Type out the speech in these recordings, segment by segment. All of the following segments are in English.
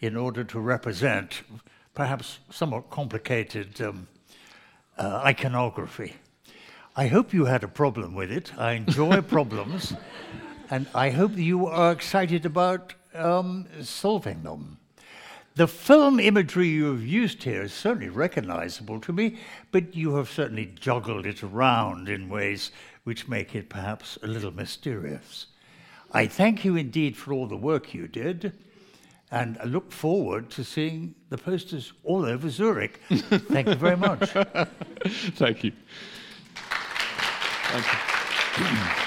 in order to represent perhaps somewhat complicated um, uh, iconography. I hope you had a problem with it. I enjoy problems, and I hope you are excited about um, solving them. The film imagery you have used here is certainly recognizable to me, but you have certainly juggled it around in ways which make it perhaps a little mysterious. I thank you indeed for all the work you did, and I look forward to seeing the posters all over Zurich. thank you very much. thank you. Thank you.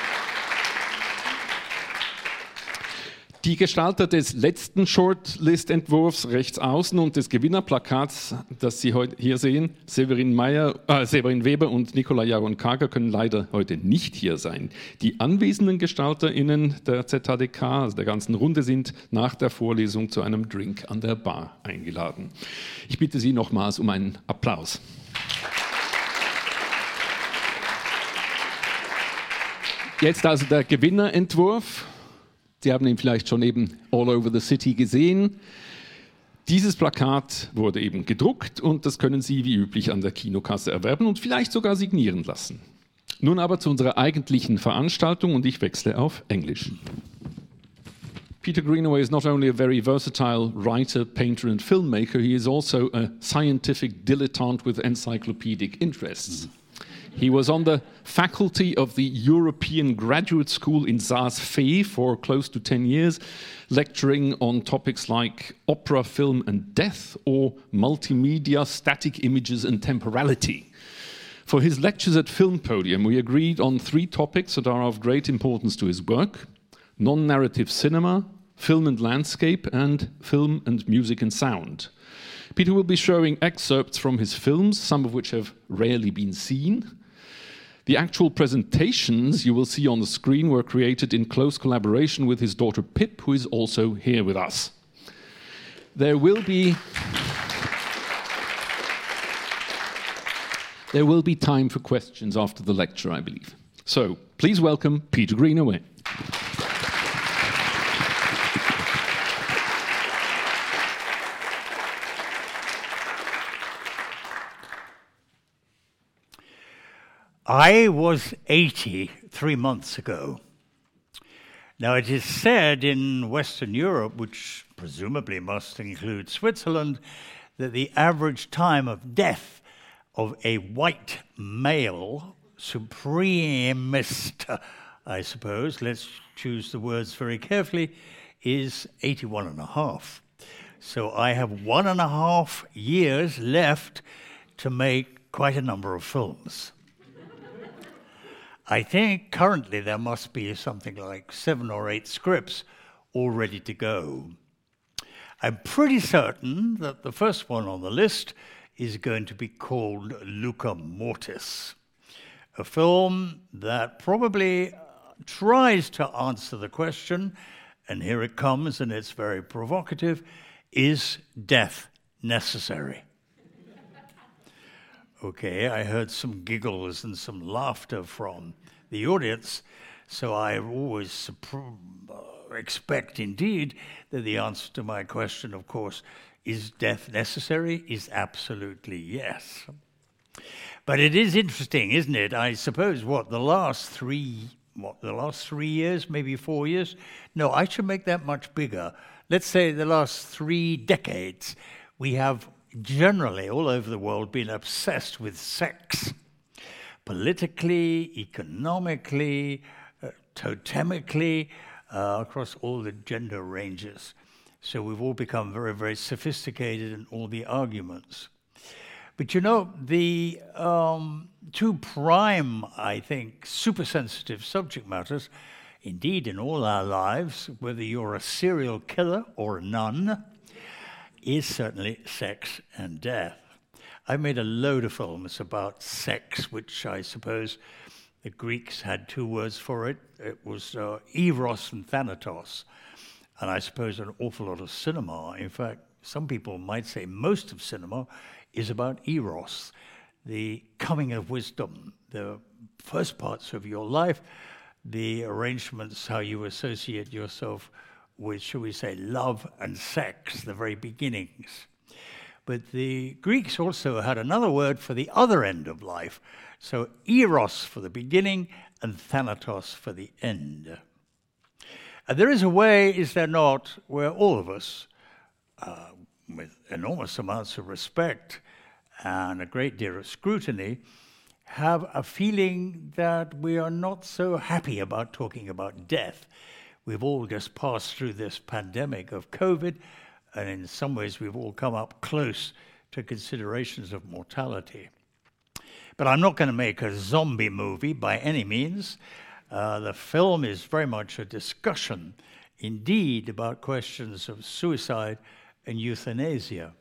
Die Gestalter des letzten Shortlist-Entwurfs rechts außen und des Gewinnerplakats, das Sie heute hier sehen, Severin, Meyer, äh, Severin Weber und Nikolai Jaron Kager, können leider heute nicht hier sein. Die anwesenden GestalterInnen der ZHDK, also der ganzen Runde, sind nach der Vorlesung zu einem Drink an der Bar eingeladen. Ich bitte Sie nochmals um einen Applaus. Jetzt also der Gewinnerentwurf. Sie haben ihn vielleicht schon eben all over the city gesehen. Dieses Plakat wurde eben gedruckt und das können Sie wie üblich an der Kinokasse erwerben und vielleicht sogar signieren lassen. Nun aber zu unserer eigentlichen Veranstaltung und ich wechsle auf Englisch. Peter Greenaway is not only a very versatile writer, painter, and filmmaker, he is also a scientific dilettante with encyclopedic interests. He was on the faculty of the European Graduate School in Saas-Fee for close to 10 years, lecturing on topics like opera, film, and death, or multimedia, static images, and temporality. For his lectures at Film Podium, we agreed on three topics that are of great importance to his work non narrative cinema, film and landscape, and film and music and sound. Peter will be showing excerpts from his films, some of which have rarely been seen, the actual presentations you will see on the screen were created in close collaboration with his daughter Pip, who is also here with us. There will be. There will be time for questions after the lecture, I believe. So please welcome Peter Greenaway. I was 80 three months ago. Now, it is said in Western Europe, which presumably must include Switzerland, that the average time of death of a white male supremacist, I suppose, let's choose the words very carefully, is 81 and a half. So I have one and a half years left to make quite a number of films. I think currently there must be something like seven or eight scripts all ready to go. I'm pretty certain that the first one on the list is going to be called Lucca Mortis, a film that probably uh, tries to answer the question, and here it comes, and it's very provocative is death necessary? Okay, I heard some giggles and some laughter from the audience, so I always uh, expect indeed that the answer to my question, of course, is death necessary? Is absolutely yes. But it is interesting, isn't it? I suppose what the last three, what the last three years, maybe four years. No, I should make that much bigger. Let's say the last three decades, we have generally all over the world been obsessed with sex, politically, economically, uh, totemically, uh, across all the gender ranges. So we've all become very, very sophisticated in all the arguments. But you know, the um, two prime, I think, super sensitive subject matters, indeed, in all our lives, whether you're a serial killer or a nun, is certainly sex and death. I've made a load of films about sex, which I suppose the Greeks had two words for it. It was uh, eros and thanatos. And I suppose an awful lot of cinema, in fact, some people might say most of cinema, is about eros, the coming of wisdom, the first parts of your life, the arrangements, how you associate yourself with, shall we say, love and sex, the very beginnings. But the Greeks also had another word for the other end of life. So, eros for the beginning and thanatos for the end. And there is a way, is there not, where all of us, uh, with enormous amounts of respect and a great deal of scrutiny, have a feeling that we are not so happy about talking about death. We've all just passed through this pandemic of COVID, and in some ways, we've all come up close to considerations of mortality. But I'm not going to make a zombie movie by any means. Uh, the film is very much a discussion, indeed, about questions of suicide and euthanasia.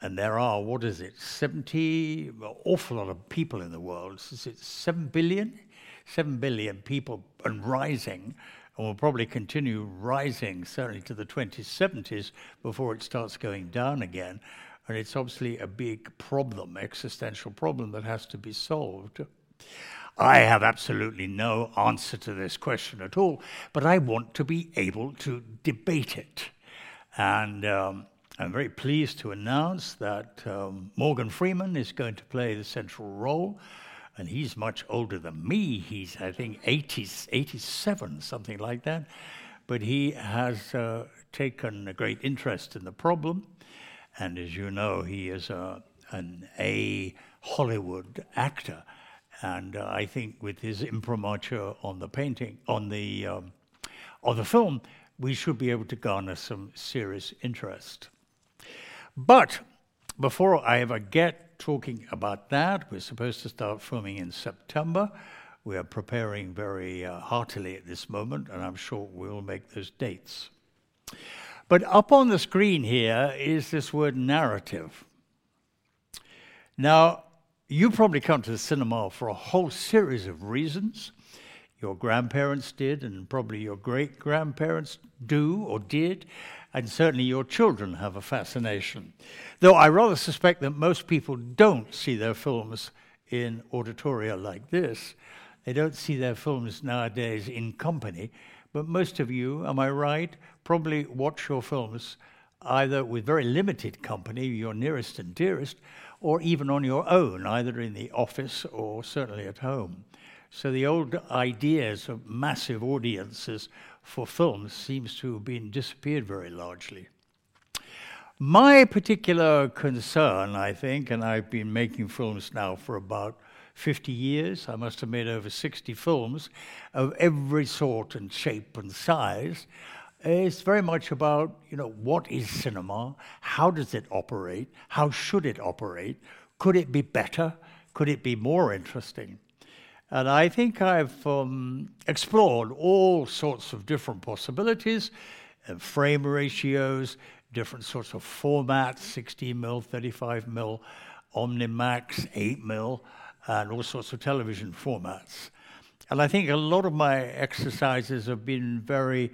And there are, what is it, 70, an awful lot of people in the world. Is it 7 billion? 7 billion people and rising, and will probably continue rising certainly to the 2070s before it starts going down again. And it's obviously a big problem, existential problem that has to be solved. I have absolutely no answer to this question at all, but I want to be able to debate it. And um, I'm very pleased to announce that um, Morgan Freeman is going to play the central role. And he's much older than me. He's, I think, 80, 87, something like that. But he has uh, taken a great interest in the problem. And as you know, he is a, an A Hollywood actor. And uh, I think with his imprimatur on the painting, on the, um, on the film, we should be able to garner some serious interest. But before I ever get talking about that, we're supposed to start filming in September. We are preparing very uh, heartily at this moment, and I'm sure we'll make those dates. But up on the screen here is this word narrative. Now, you probably come to the cinema for a whole series of reasons. Your grandparents did, and probably your great grandparents do or did, and certainly your children have a fascination. Though I rather suspect that most people don't see their films in auditoria like this. They don't see their films nowadays in company, but most of you, am I right, probably watch your films either with very limited company, your nearest and dearest, or even on your own, either in the office or certainly at home. So the old ideas of massive audiences for films seems to have been disappeared very largely. My particular concern, I think, and I've been making films now for about 50 years, I must have made over 60 films of every sort and shape and size. It's very much about, you know, what is cinema? How does it operate? How should it operate? Could it be better? Could it be more interesting? And I think I've um, explored all sorts of different possibilities, uh, frame ratios, different sorts of formats 16 mil, 35 mil, Omnimax, 8 mil, and all sorts of television formats. And I think a lot of my exercises have been very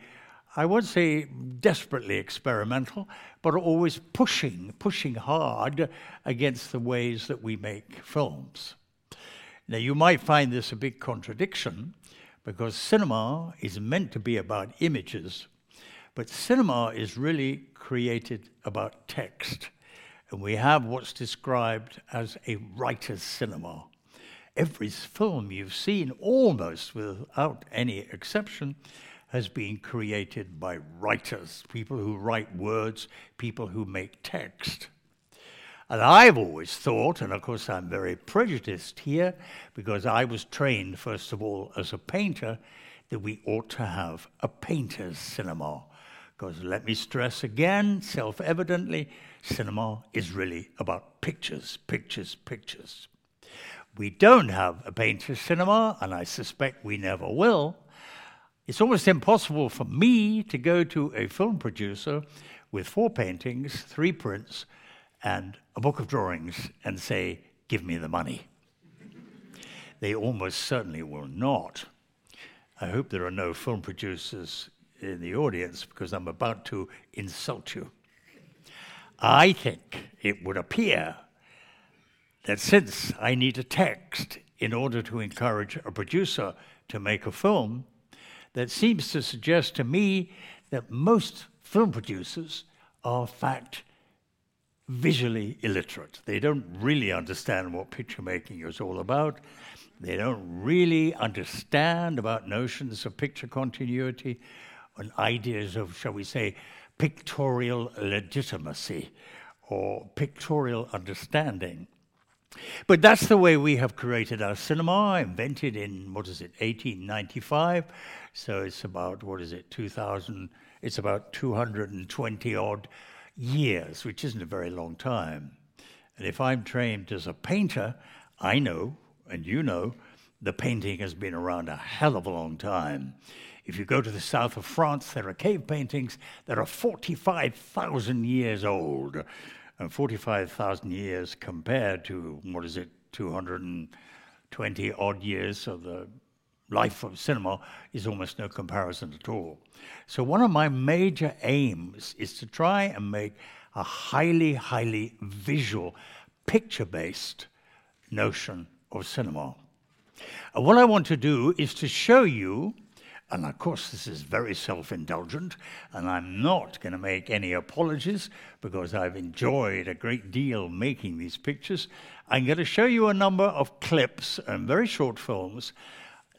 I would say desperately experimental, but always pushing, pushing hard against the ways that we make films. Now, you might find this a big contradiction because cinema is meant to be about images, but cinema is really created about text. And we have what's described as a writer's cinema. Every film you've seen, almost without any exception, has been created by writers, people who write words, people who make text. And I've always thought, and of course I'm very prejudiced here, because I was trained, first of all, as a painter, that we ought to have a painter's cinema. Because let me stress again, self evidently, cinema is really about pictures, pictures, pictures. We don't have a painter's cinema, and I suspect we never will, it's almost impossible for me to go to a film producer with four paintings, three prints, and a book of drawings and say, Give me the money. they almost certainly will not. I hope there are no film producers in the audience because I'm about to insult you. I think it would appear that since I need a text in order to encourage a producer to make a film, that seems to suggest to me that most film producers are, in fact, visually illiterate. They don't really understand what picture making is all about. They don't really understand about notions of picture continuity and ideas of, shall we say, pictorial legitimacy or pictorial understanding. But that's the way we have created our cinema, invented in, what is it, 1895. So it's about, what is it, 2000, it's about 220 odd years, which isn't a very long time. And if I'm trained as a painter, I know, and you know, the painting has been around a hell of a long time. If you go to the south of France, there are cave paintings that are 45,000 years old. And 45,000 years compared to, what is it, 220 odd years of the life of cinema is almost no comparison at all. So, one of my major aims is to try and make a highly, highly visual, picture based notion of cinema. And what I want to do is to show you, and of course, this is very self indulgent, and I'm not going to make any apologies because I've enjoyed a great deal making these pictures. I'm going to show you a number of clips and very short films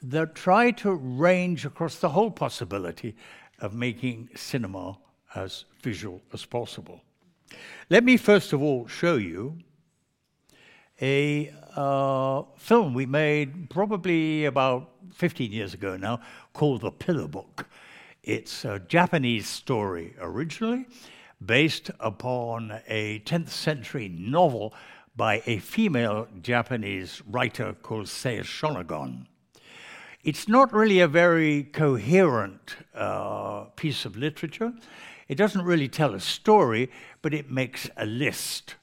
that try to range across the whole possibility of making cinema as visual as possible. Let me first of all show you a uh, film we made probably about 15 years ago now called The Pillow Book. It's a Japanese story originally, based upon a 10th century novel by a female Japanese writer called Sei Shonagon. It's not really a very coherent uh, piece of literature. It doesn't really tell a story, but it makes a list.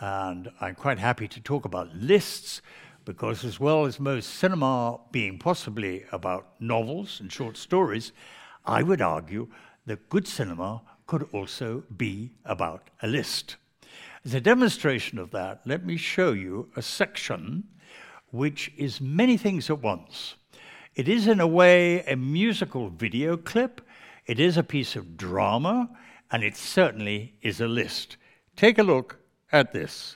And I'm quite happy to talk about lists because, as well as most cinema being possibly about novels and short stories, I would argue that good cinema could also be about a list. As a demonstration of that, let me show you a section which is many things at once. It is, in a way, a musical video clip, it is a piece of drama, and it certainly is a list. Take a look at this.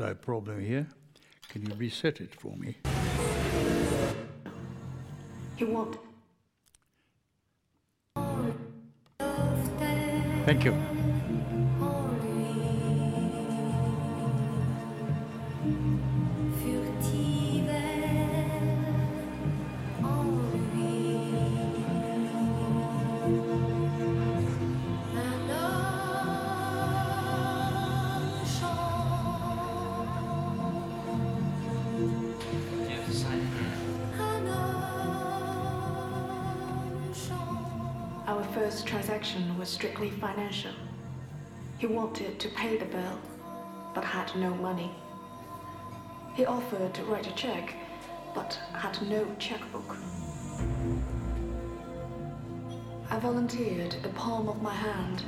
slight problem here. Can you reset it for me? He won't. Thank you. strictly financial. He wanted to pay the bill, but had no money. He offered to write a check, but had no checkbook. I volunteered the palm of my hand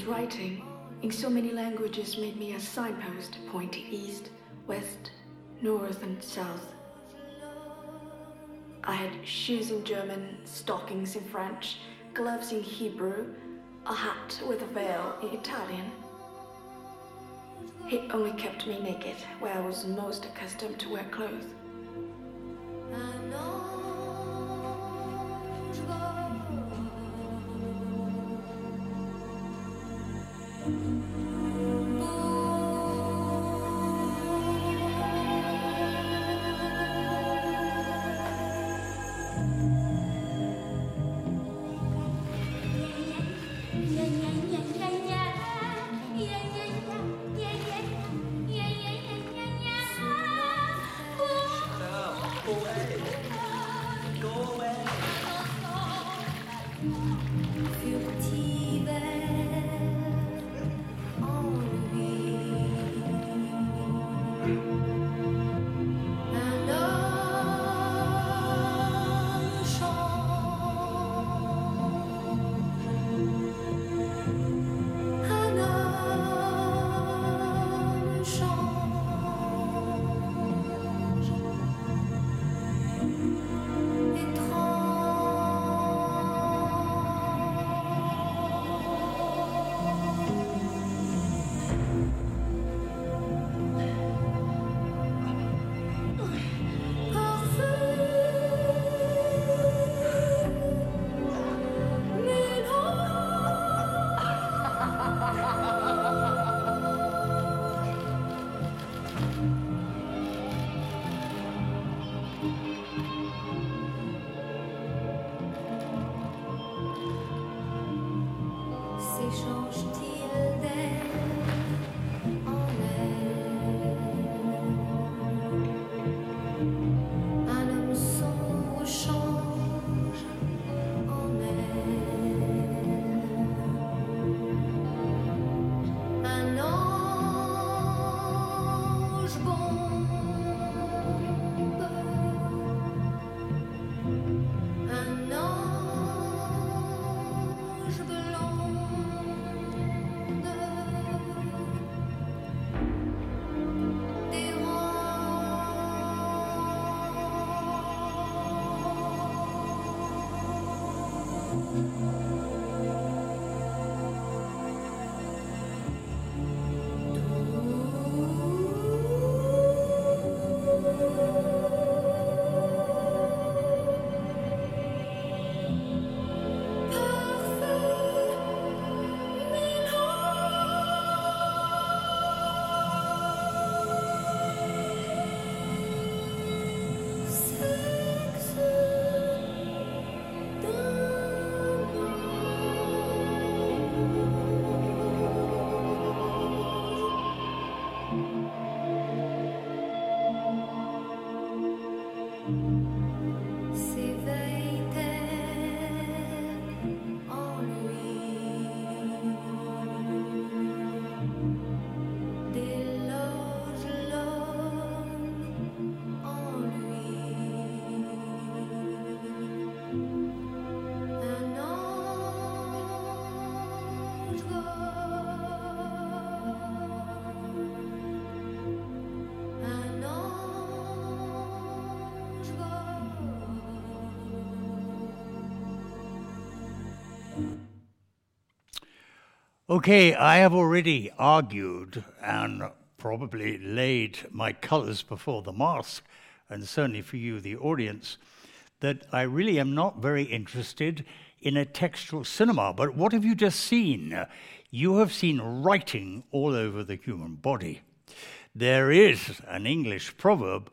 His writing, in so many languages, made me a signpost pointing east, west, north, and south. I had shoes in German, stockings in French, gloves in Hebrew, a hat with a veil in Italian. He only kept me naked where I was most accustomed to wear clothes. Okay, I have already argued and probably laid my colors before the mask, and certainly for you, the audience, that I really am not very interested in a textual cinema. But what have you just seen? You have seen writing all over the human body. There is an English proverb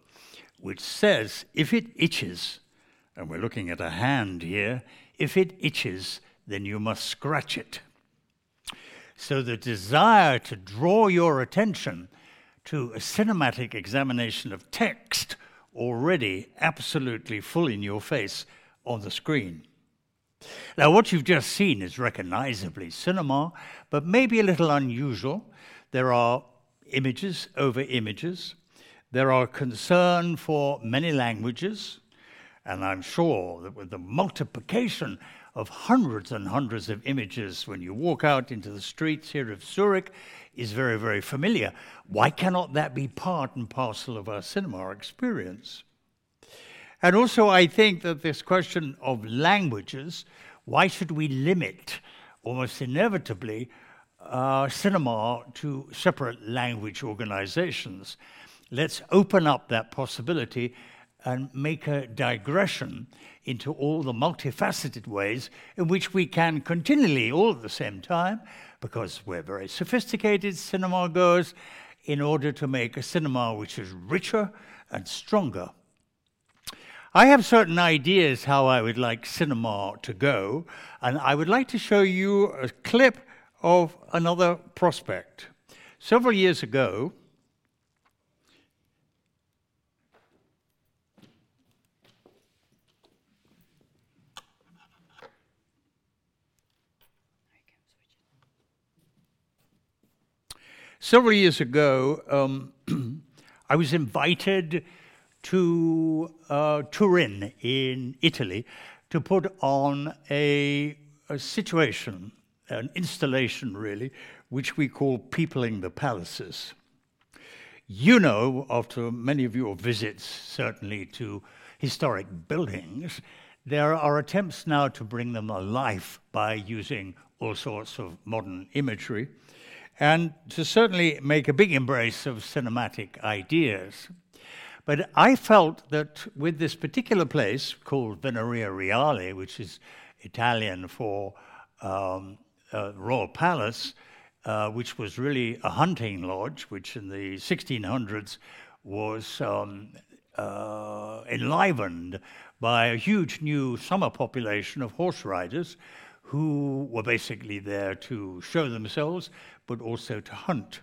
which says, if it itches, and we're looking at a hand here, if it itches, then you must scratch it. So the desire to draw your attention to a cinematic examination of text already absolutely full in your face on the screen. Now, what you've just seen is recognizably cinema, but maybe a little unusual. There are images over images. There are concern for many languages, and I'm sure that with the multiplication of hundreds and hundreds of images when you walk out into the streets here of Zurich is very, very familiar. Why cannot that be part and parcel of our cinema experience? And also, I think that this question of languages, why should we limit almost inevitably uh, cinema to separate language organizations? Let's open up that possibility and make a digression into all the multifaceted ways in which we can continually, all at the same time, because we're very sophisticated cinema goers, in order to make a cinema which is richer and stronger. I have certain ideas how I would like cinema to go, and I would like to show you a clip of another prospect. Several years ago, Several years ago, um, I was invited to uh, Turin in Italy to put on a, a situation, an installation really, which we call Peopling the Palaces. You know, after many of your visits, certainly to historic buildings, there are attempts now to bring them alive by using all sorts of modern imagery and to certainly make a big embrace of cinematic ideas. But I felt that with this particular place called Venaria Reale, which is Italian for um, Royal Palace, uh, which was really a hunting lodge, which in the 1600s was um, uh, enlivened by a huge new summer population of horse riders who were basically there to show themselves, but also to hunt.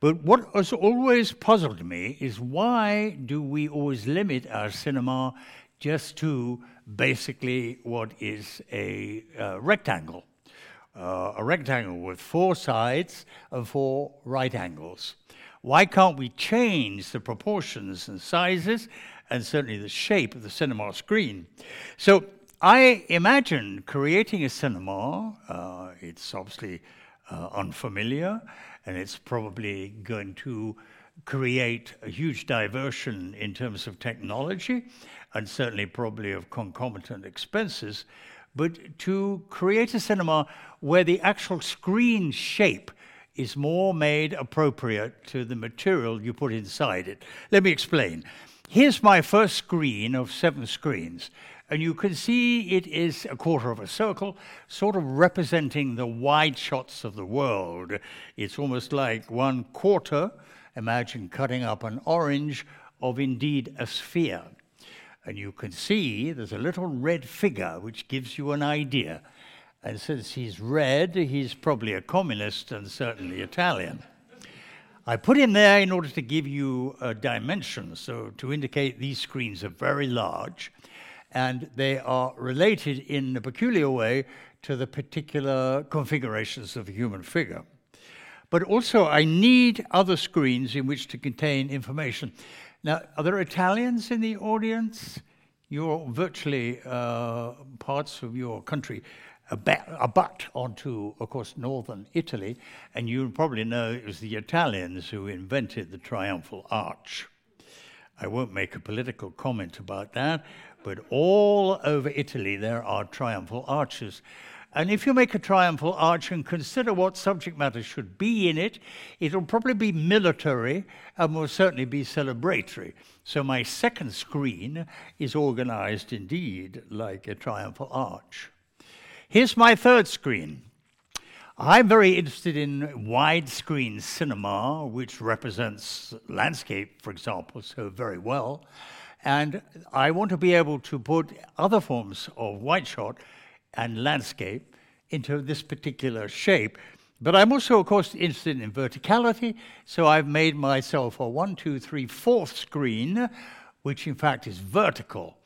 But what has always puzzled me is why do we always limit our cinema just to basically what is a uh, rectangle? Uh, a rectangle with four sides and four right angles. Why can't we change the proportions and sizes and certainly the shape of the cinema screen? So I imagine creating a cinema, uh, it's obviously uh, unfamiliar, and it's probably going to create a huge diversion in terms of technology and certainly probably of concomitant expenses, but to create a cinema where the actual screen shape is more made appropriate to the material you put inside it. Let me explain. Here's my first screen of seven screens. And you can see it is a quarter of a circle, sort of representing the wide shots of the world. It's almost like one quarter, imagine cutting up an orange, of indeed a sphere. And you can see there's a little red figure which gives you an idea. And since he's red, he's probably a communist and certainly Italian. I put him there in order to give you a dimension, so to indicate these screens are very large and they are related in a peculiar way to the particular configurations of a human figure. But also, I need other screens in which to contain information. Now, are there Italians in the audience? You're virtually uh, parts of your country abut onto, of course, northern Italy, and you probably know it was the Italians who invented the triumphal arch. I won't make a political comment about that, but all over Italy there are triumphal arches. And if you make a triumphal arch and consider what subject matter should be in it, it'll probably be military and will certainly be celebratory. So my second screen is organized indeed like a triumphal arch. Here's my third screen. I'm very interested in widescreen cinema, which represents landscape, for example, so very well. And I want to be able to put other forms of white shot and landscape into this particular shape. But I'm also, of course, interested in verticality, so I've made myself a one, two, three, fourth screen, which in fact is vertical.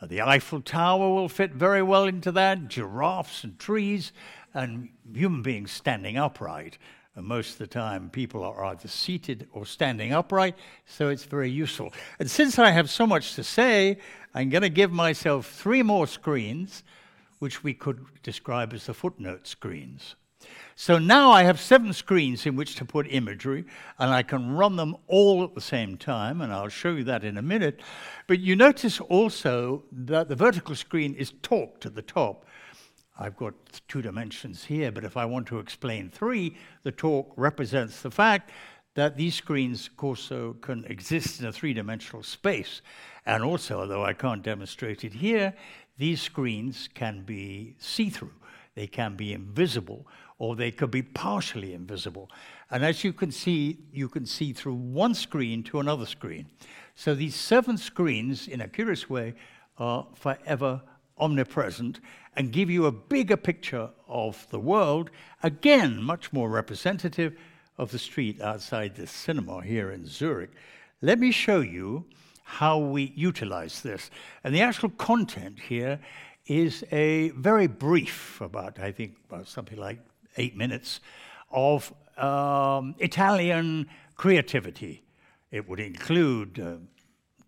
The Eiffel Tower will fit very well into that, giraffes and trees, and human beings standing upright. And most of the time, people are either seated or standing upright, so it's very useful. And since I have so much to say, I'm going to give myself three more screens, which we could describe as the footnote screens. So now I have seven screens in which to put imagery, and I can run them all at the same time, and I'll show you that in a minute. But you notice also that the vertical screen is talked at the top. I've got two dimensions here, but if I want to explain three, the talk represents the fact that these screens also can exist in a three-dimensional space. And also, although I can't demonstrate it here, these screens can be see-through. They can be invisible, or they could be partially invisible. And as you can see, you can see through one screen to another screen. So these seven screens, in a curious way, are forever omnipresent and give you a bigger picture of the world, again, much more representative of the street outside the cinema here in Zurich. Let me show you how we utilize this. And the actual content here is a very brief, about, I think, about something like eight minutes, of um, Italian creativity. It would include uh,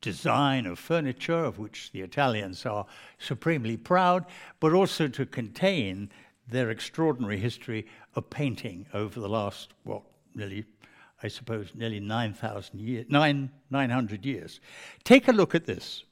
design of furniture, of which the Italians are supremely proud, but also to contain their extraordinary history of painting over the last, what, nearly, I suppose, nearly 9,000 years, 9, 900 years. Take a look at this.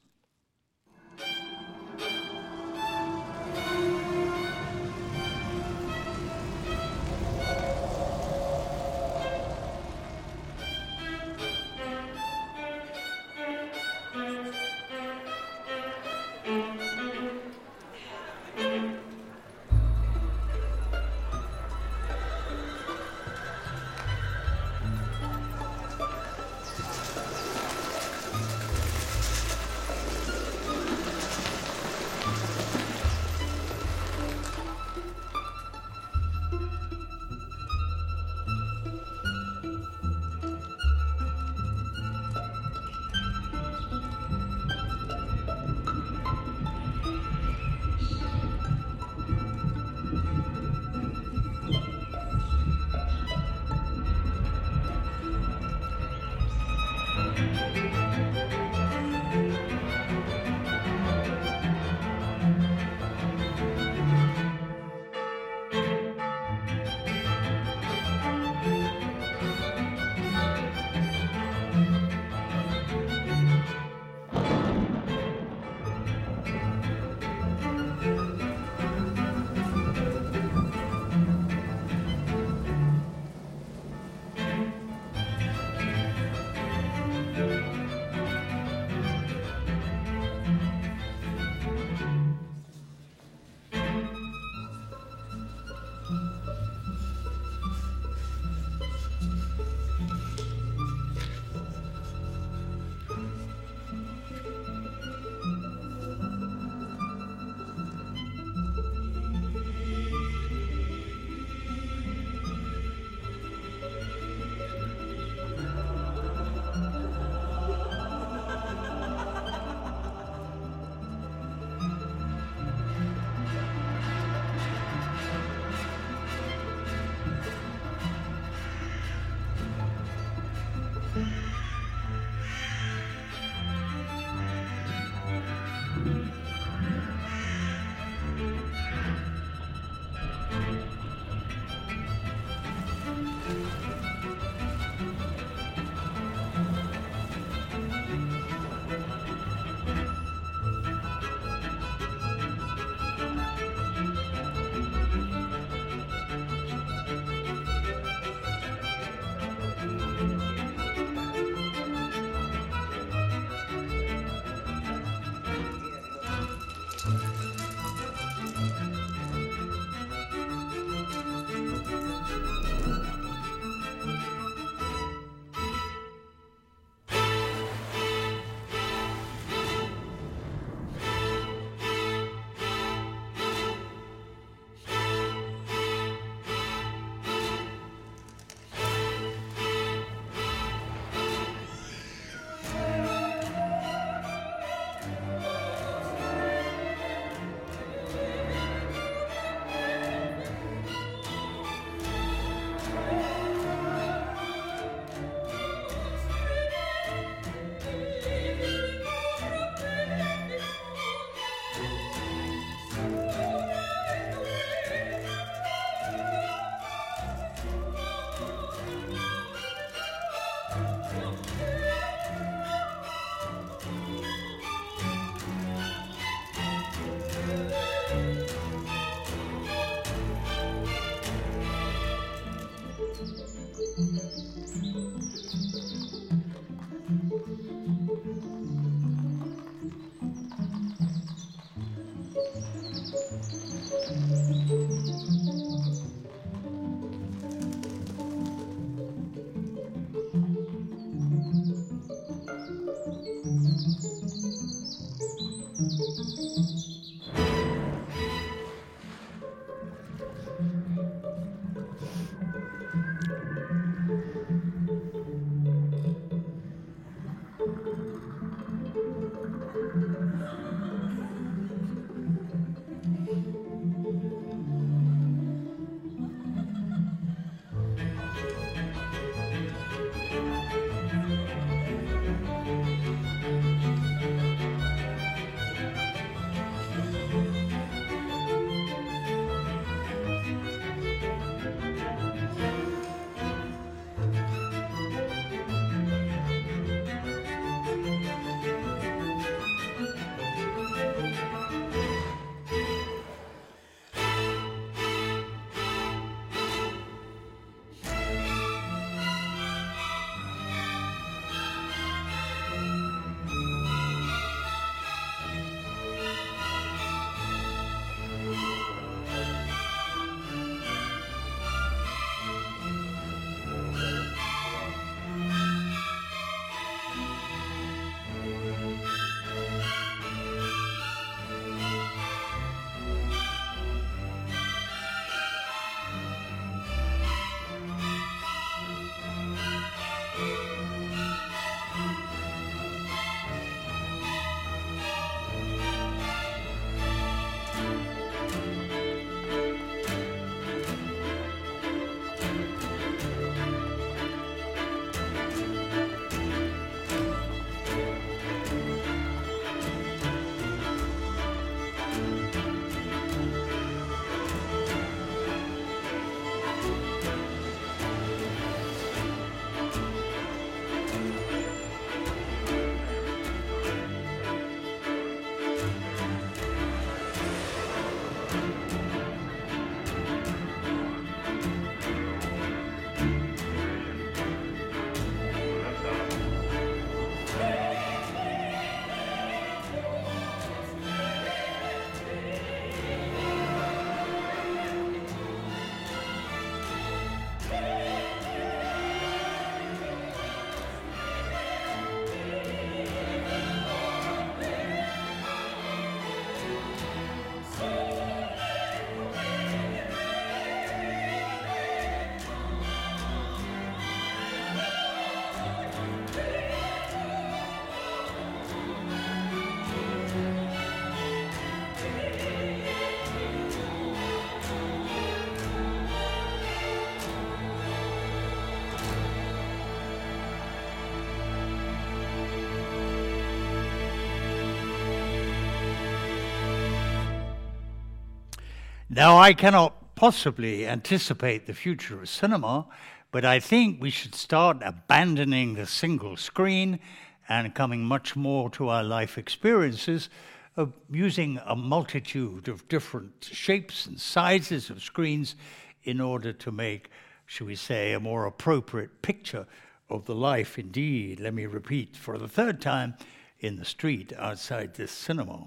Now, I cannot possibly anticipate the future of cinema, but I think we should start abandoning the single screen and coming much more to our life experiences of using a multitude of different shapes and sizes of screens in order to make, shall we say, a more appropriate picture of the life indeed, let me repeat for the third time, in the street outside this cinema.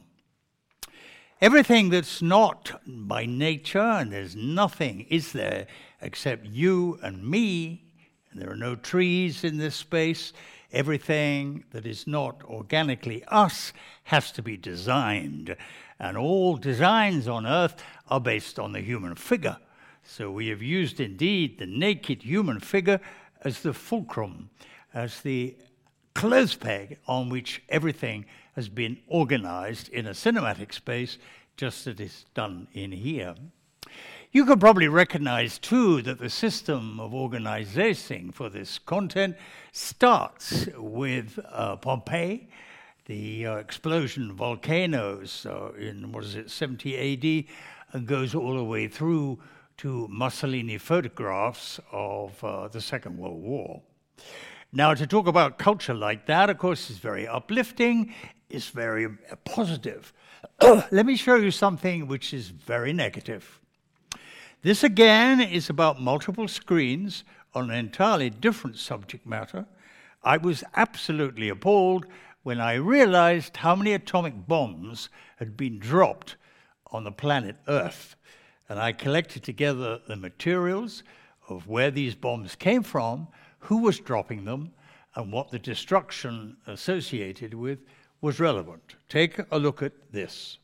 Everything that's not by nature, and there's nothing, is there, except you and me, and there are no trees in this space. Everything that is not organically us has to be designed. And all designs on earth are based on the human figure. So we have used indeed the naked human figure as the fulcrum, as the clothes peg on which everything has been organized in a cinematic space, just as it's done in here. You can probably recognize too that the system of organizing for this content starts with uh, Pompeii, the uh, explosion volcanoes uh, in, what is it, 70 AD, and goes all the way through to Mussolini photographs of uh, the Second World War. Now, to talk about culture like that, of course, is very uplifting, it's very positive. Let me show you something which is very negative. This again is about multiple screens on an entirely different subject matter. I was absolutely appalled when I realized how many atomic bombs had been dropped on the planet Earth. And I collected together the materials of where these bombs came from, who was dropping them, and what the destruction associated with was relevant. Take a look at this.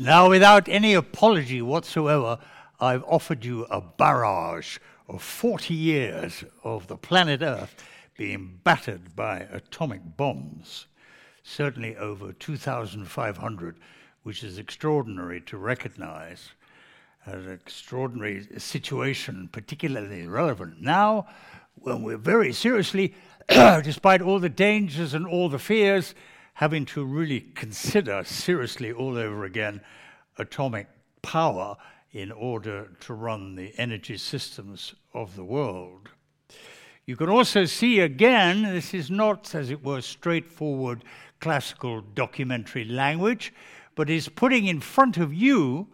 Now, without any apology whatsoever, I've offered you a barrage of 40 years of the planet Earth being battered by atomic bombs. Certainly over 2,500, which is extraordinary to recognize as an extraordinary situation, particularly relevant now when we're very seriously, despite all the dangers and all the fears, having to really consider seriously all over again atomic power in order to run the energy systems of the world. You can also see again, this is not, as it were, straightforward classical documentary language, but is putting in front of you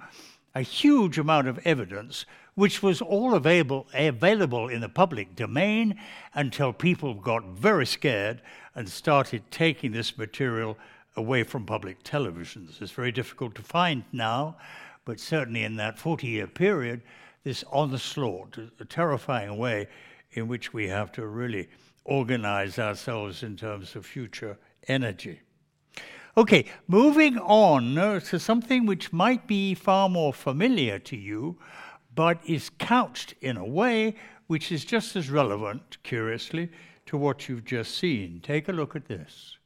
a huge amount of evidence which was all available, available in the public domain until people got very scared and started taking this material away from public televisions. It's very difficult to find now, but certainly in that 40 year period, this onslaught, a terrifying way in which we have to really organize ourselves in terms of future energy. Okay, moving on uh, to something which might be far more familiar to you, but is couched in a way which is just as relevant, curiously, to what you've just seen. Take a look at this.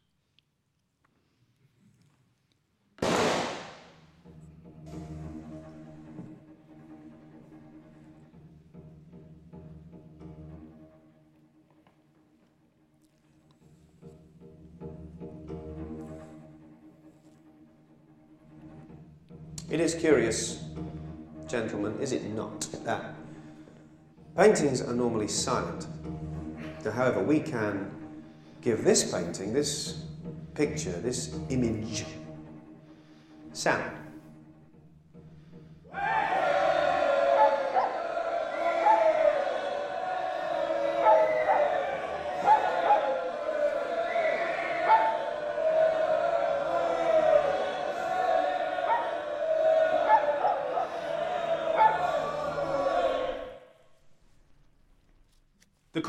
It is curious, gentlemen, is it not, that paintings are normally silent. However, we can give this painting, this picture, this image, sound.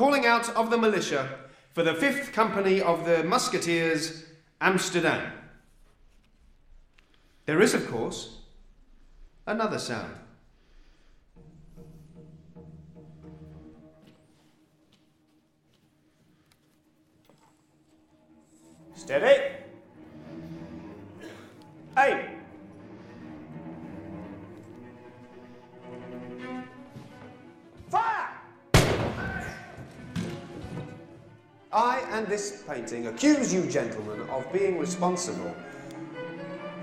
Calling out of the militia for the 5th Company of the Musketeers, Amsterdam. There is, of course, another sound. Steady. Aim. I and this painting accuse you, gentlemen, of being responsible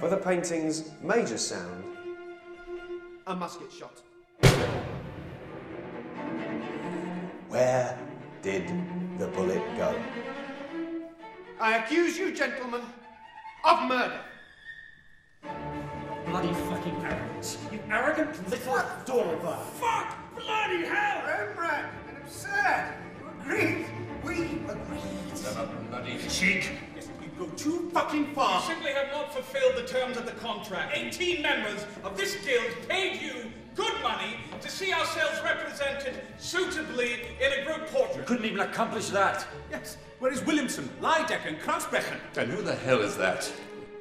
for the painting's major sound a musket shot. Where did the bullet go? I accuse you, gentlemen, of murder. Bloody fucking arrogance. You arrogant little dauber. Fuck! Bloody hell! Rembrandt, and absurd. You agreed. We agreed. Then a bloody cheek. You go too fucking far. You simply have not fulfilled the terms of the contract. 18 members of this guild paid you good money to see ourselves represented suitably in a group portrait. You Couldn't even accomplish that. Yes. Where is Williamson, Lydeck, and Krausbrechen? And who the hell is that?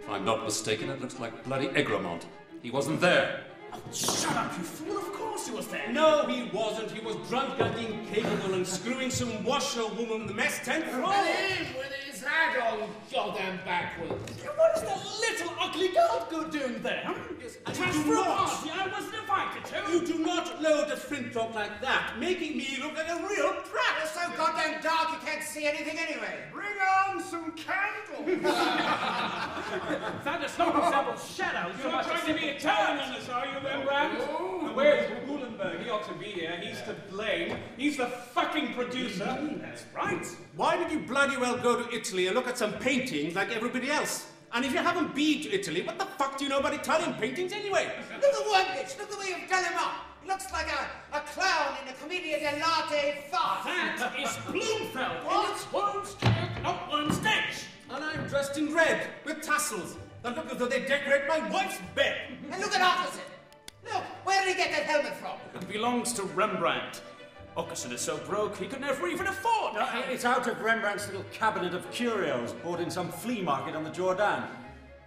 If I'm not mistaken, it looks like bloody Egremont. He wasn't there. Oh, Shut up, you fool! Of course he was there. No, he wasn't. He was drunk and incapable and screwing some washerwoman in the mess tent floor. him with his hat on goddamn backwards. What is that little ugly girl go doing there? Hmm? I Transfer do a not. party I wasn't invited to. You do not load a flintlock like that, making me look like a real prat. It's so goddamn dark you can't see anything anyway. Bring on some candles. that does not resemble shadows. You're not trying to be Italian on us, are you, Rembrandt? And where's Gulenberg? He ought to be here. He's to blame. He's the fucking producer. That's right. Why did you bloody well go to Italy and look at some paintings like everybody else? And if you haven't been to Italy, what the fuck do you know about Italian paintings anyway? Look at one bitch. Look the way you've done him up. He looks like a, a clown in a commedia dell'arte farce. That is Bloomfeld in its home skirt outline stage. And I'm dressed in red with tassels that look as though they decorate my wife's bed. And look at opposite. Look, where did he get that helmet from? It belongs to Rembrandt. Okerson is so broke he could never even afford it. No, it's out of Rembrandt's little cabinet of curios bought in some flea market on the Jordaan.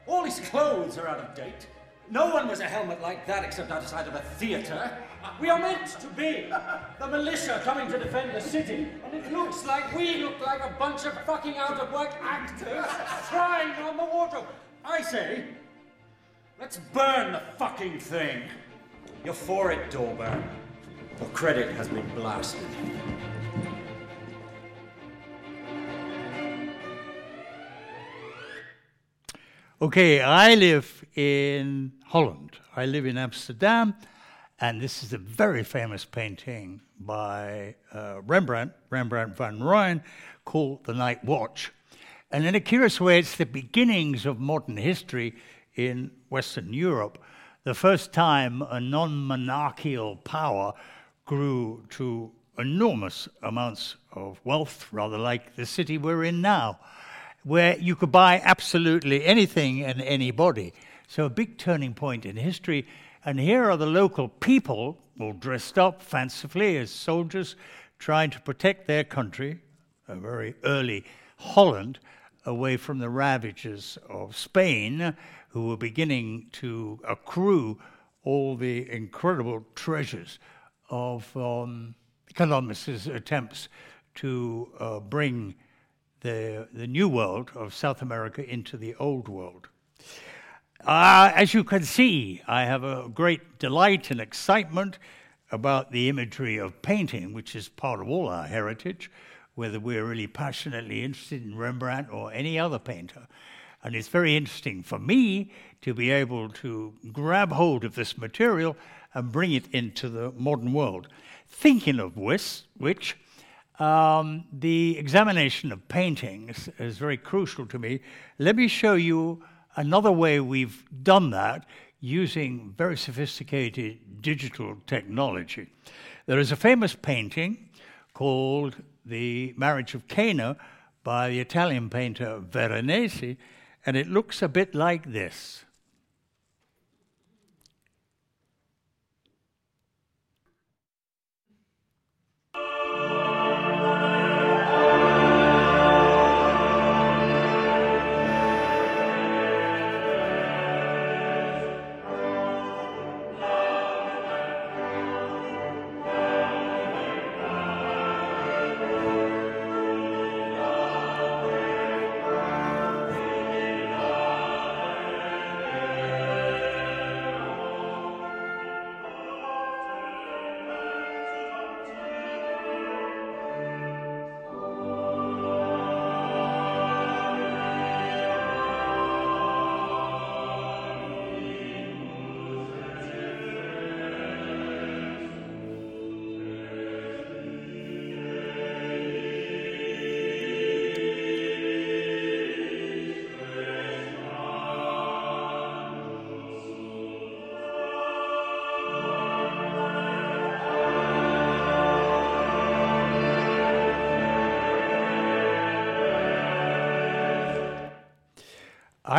All his clothes are out of date. No one wears a helmet like that except outside of a theatre. We are meant to be the militia coming to defend the city, and it looks like we look like a bunch of fucking out of work actors crying on the wardrobe. I say, let's burn the fucking thing. You're for it, Dorburn. Your credit has been blasted. Okay, I live in Holland. I live in Amsterdam, and this is a very famous painting by uh, Rembrandt, Rembrandt van Rijn, called The Night Watch. And in a curious way, it's the beginnings of modern history in Western Europe. The first time a non monarchical power grew to enormous amounts of wealth, rather like the city we're in now where you could buy absolutely anything and anybody. So, a big turning point in history. And here are the local people, all dressed up fancifully as soldiers, trying to protect their country, a very early Holland, away from the ravages of Spain, who were beginning to accrue all the incredible treasures of um, Columbus's attempts to uh, bring the, the new world of South America into the old world. Uh, as you can see, I have a great delight and excitement about the imagery of painting, which is part of all our heritage, whether we're really passionately interested in Rembrandt or any other painter. And it's very interesting for me to be able to grab hold of this material and bring it into the modern world. Thinking of which, which um, the examination of paintings is very crucial to me. Let me show you another way we've done that using very sophisticated digital technology. There is a famous painting called The Marriage of Cana by the Italian painter Veronese, and it looks a bit like this.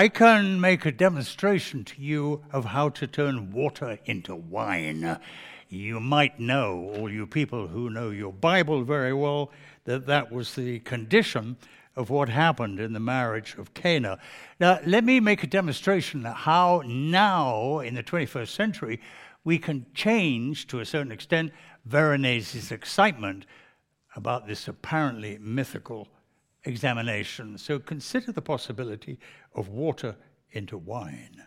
I can make a demonstration to you of how to turn water into wine. You might know, all you people who know your Bible very well, that that was the condition of what happened in the marriage of Cana. Now, let me make a demonstration how now, in the 21st century, we can change, to a certain extent, Veronese's excitement about this apparently mythical examination. So consider the possibility of water into wine.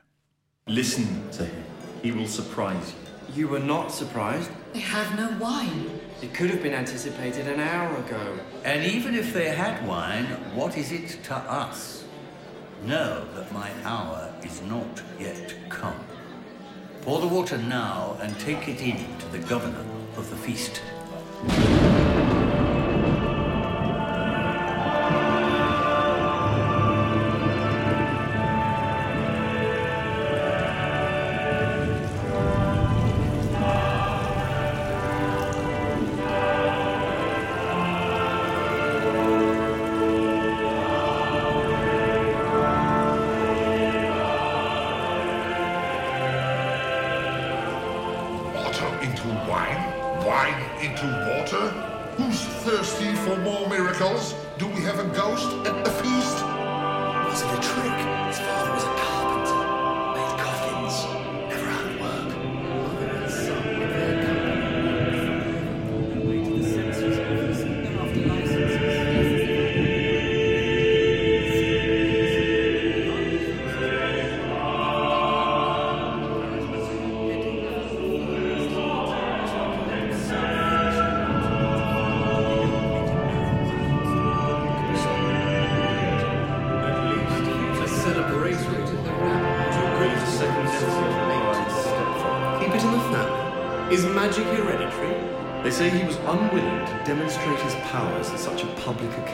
Listen to him. He will surprise you. You were not surprised? They have no wine. It could have been anticipated an hour ago. And even if they had wine, what is it to us? Know that my hour is not yet come. Pour the water now and take it in to the governor of the feast.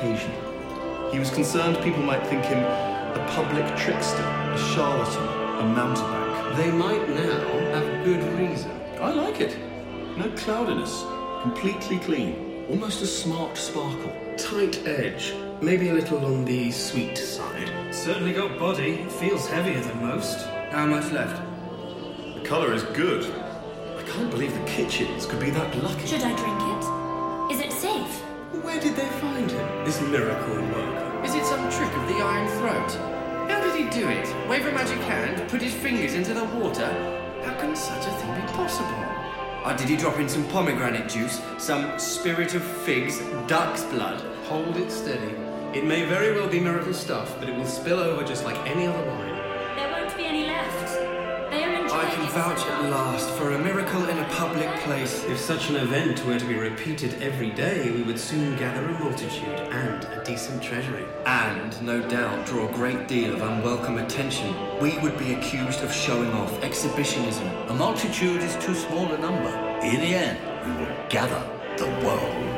Occasion. He was concerned people might think him a public trickster, a charlatan, a mountebank. They might now have good reason. I like it. No cloudiness. Completely clean. Almost a smart sparkle. Tight edge. Maybe a little on the sweet side. Certainly got body. Feels heavier than most. How much left? The colour is good. I can't believe the kitchens could be that lucky. Should I drink miracle worker? Is it some trick of the Iron Throat? How did he do it? Wave a magic hand, put his fingers into the water? How can such a thing be possible? Or did he drop in some pomegranate juice, some spirit of figs, duck's blood? Hold it steady. It may very well be miracle stuff, but it will spill over just like any other wine. For a miracle in a public place. If such an event were to be repeated every day, we would soon gather a multitude and a decent treasury. And, no doubt, draw a great deal of unwelcome attention. We would be accused of showing off, exhibitionism. A multitude is too small a number. In the end, we will gather the world.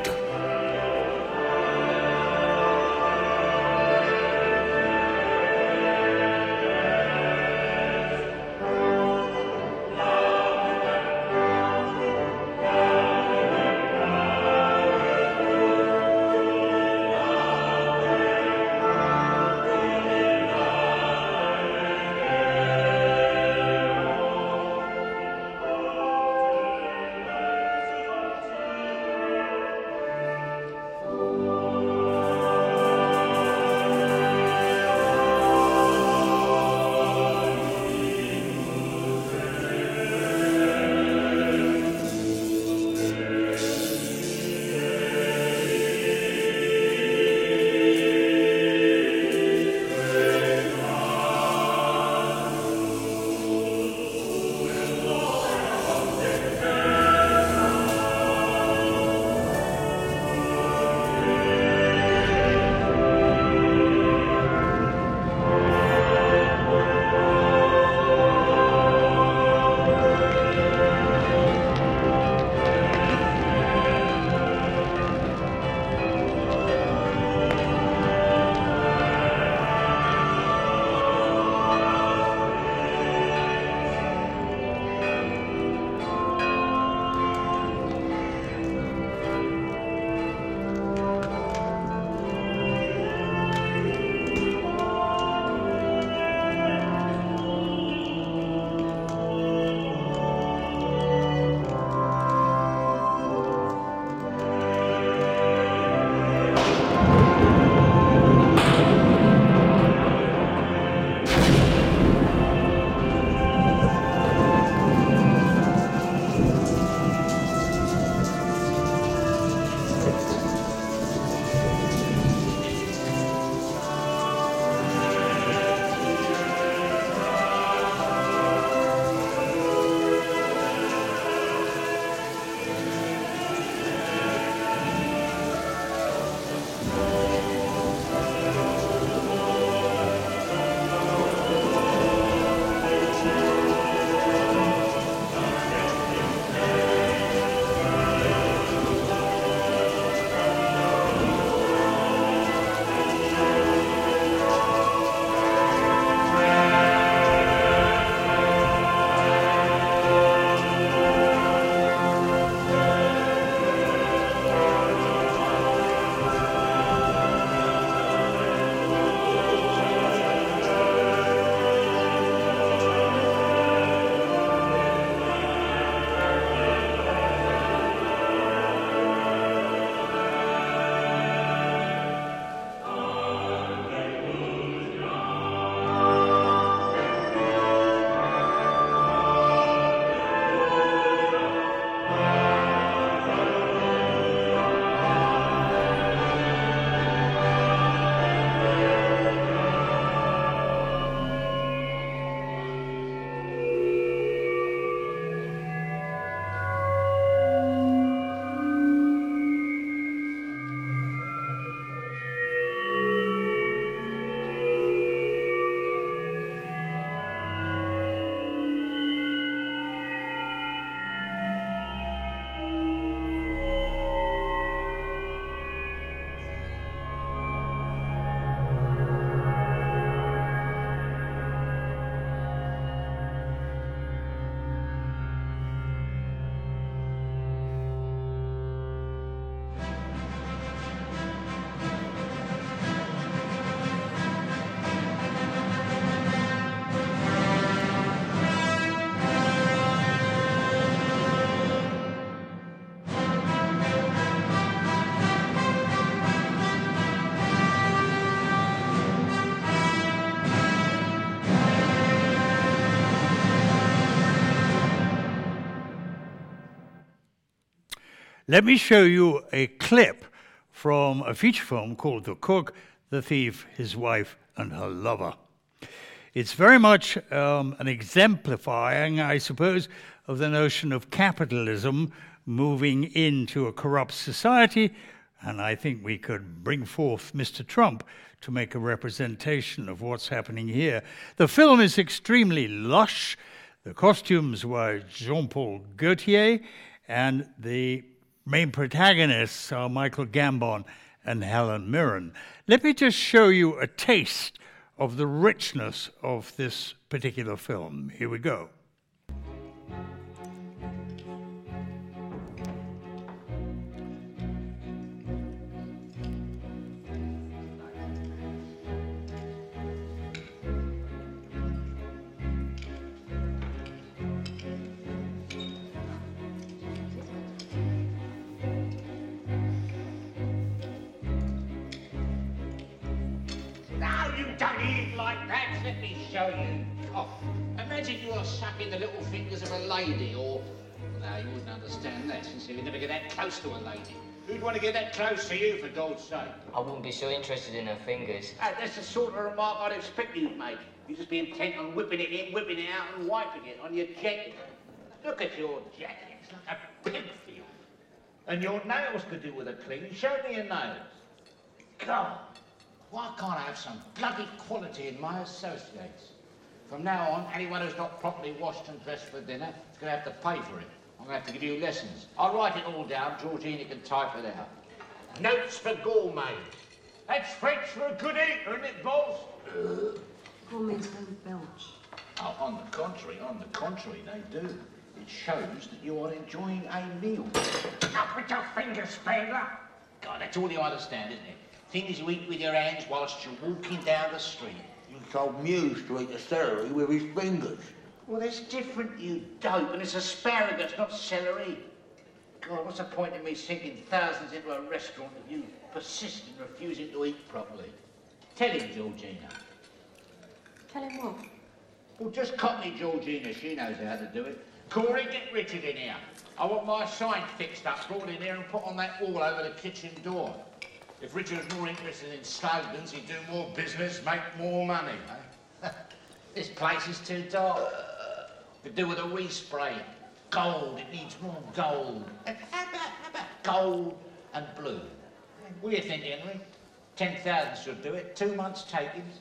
Let me show you a clip from a feature film called The Cook, The Thief, His Wife, and Her Lover. It's very much um, an exemplifying, I suppose, of the notion of capitalism moving into a corrupt society. And I think we could bring forth Mr. Trump to make a representation of what's happening here. The film is extremely lush. The costumes were Jean Paul Gaultier, and the main protagonists are Michael Gambon and Helen Mirren. Let me just show you a taste of the richness of this particular film. Here we go. That. Let me show you. Oh, imagine you are sucking the little fingers of a lady, or no, you wouldn't understand that since you would never get that close to a lady. Who'd want to get that close to you, for God's sake? I wouldn't be so interested in her fingers. Ah, that's the sort of remark I'd expect you'd make. You'd just be intent on whipping it in, whipping it out, and wiping it on your jacket. Look at your jacket. It's like a pig field. And your nails could do with a clean. Show me your nails. God, why can't I have some bloody quality in my associates? From now on, anyone who's not properly washed and dressed for dinner is going to have to pay for it. I'm going to have to give you lessons. I'll write it all down. Georgina can type it out. Notes for gourmet. That's French for a good eater, isn't it, boss? Gourmets don't belch. Oh, on the contrary, on the contrary, they do. It shows that you are enjoying a meal. Up with your fingers, Spangler! God, that's all you understand, isn't it? Things you eat with your hands whilst you're walking down the street. You told Muse to eat the celery with his fingers. Well, that's different, you dope, and it's asparagus, not celery. God, what's the point in me sinking thousands into a restaurant if you persist in refusing to eat properly? Tell him, Georgina. Tell him what? Well, just copy Georgina. She knows how to do it. Corey, get Richard in here. I want my sign fixed up, brought in here and put on that wall over the kitchen door. If Richard was more interested in slogans, he'd do more business, make more money, eh? this place is too dark. Could do with a respray. Gold, it needs more gold. And how about, how about gold and blue? What do you think, Henry? 10,000 should do it. Two months takings.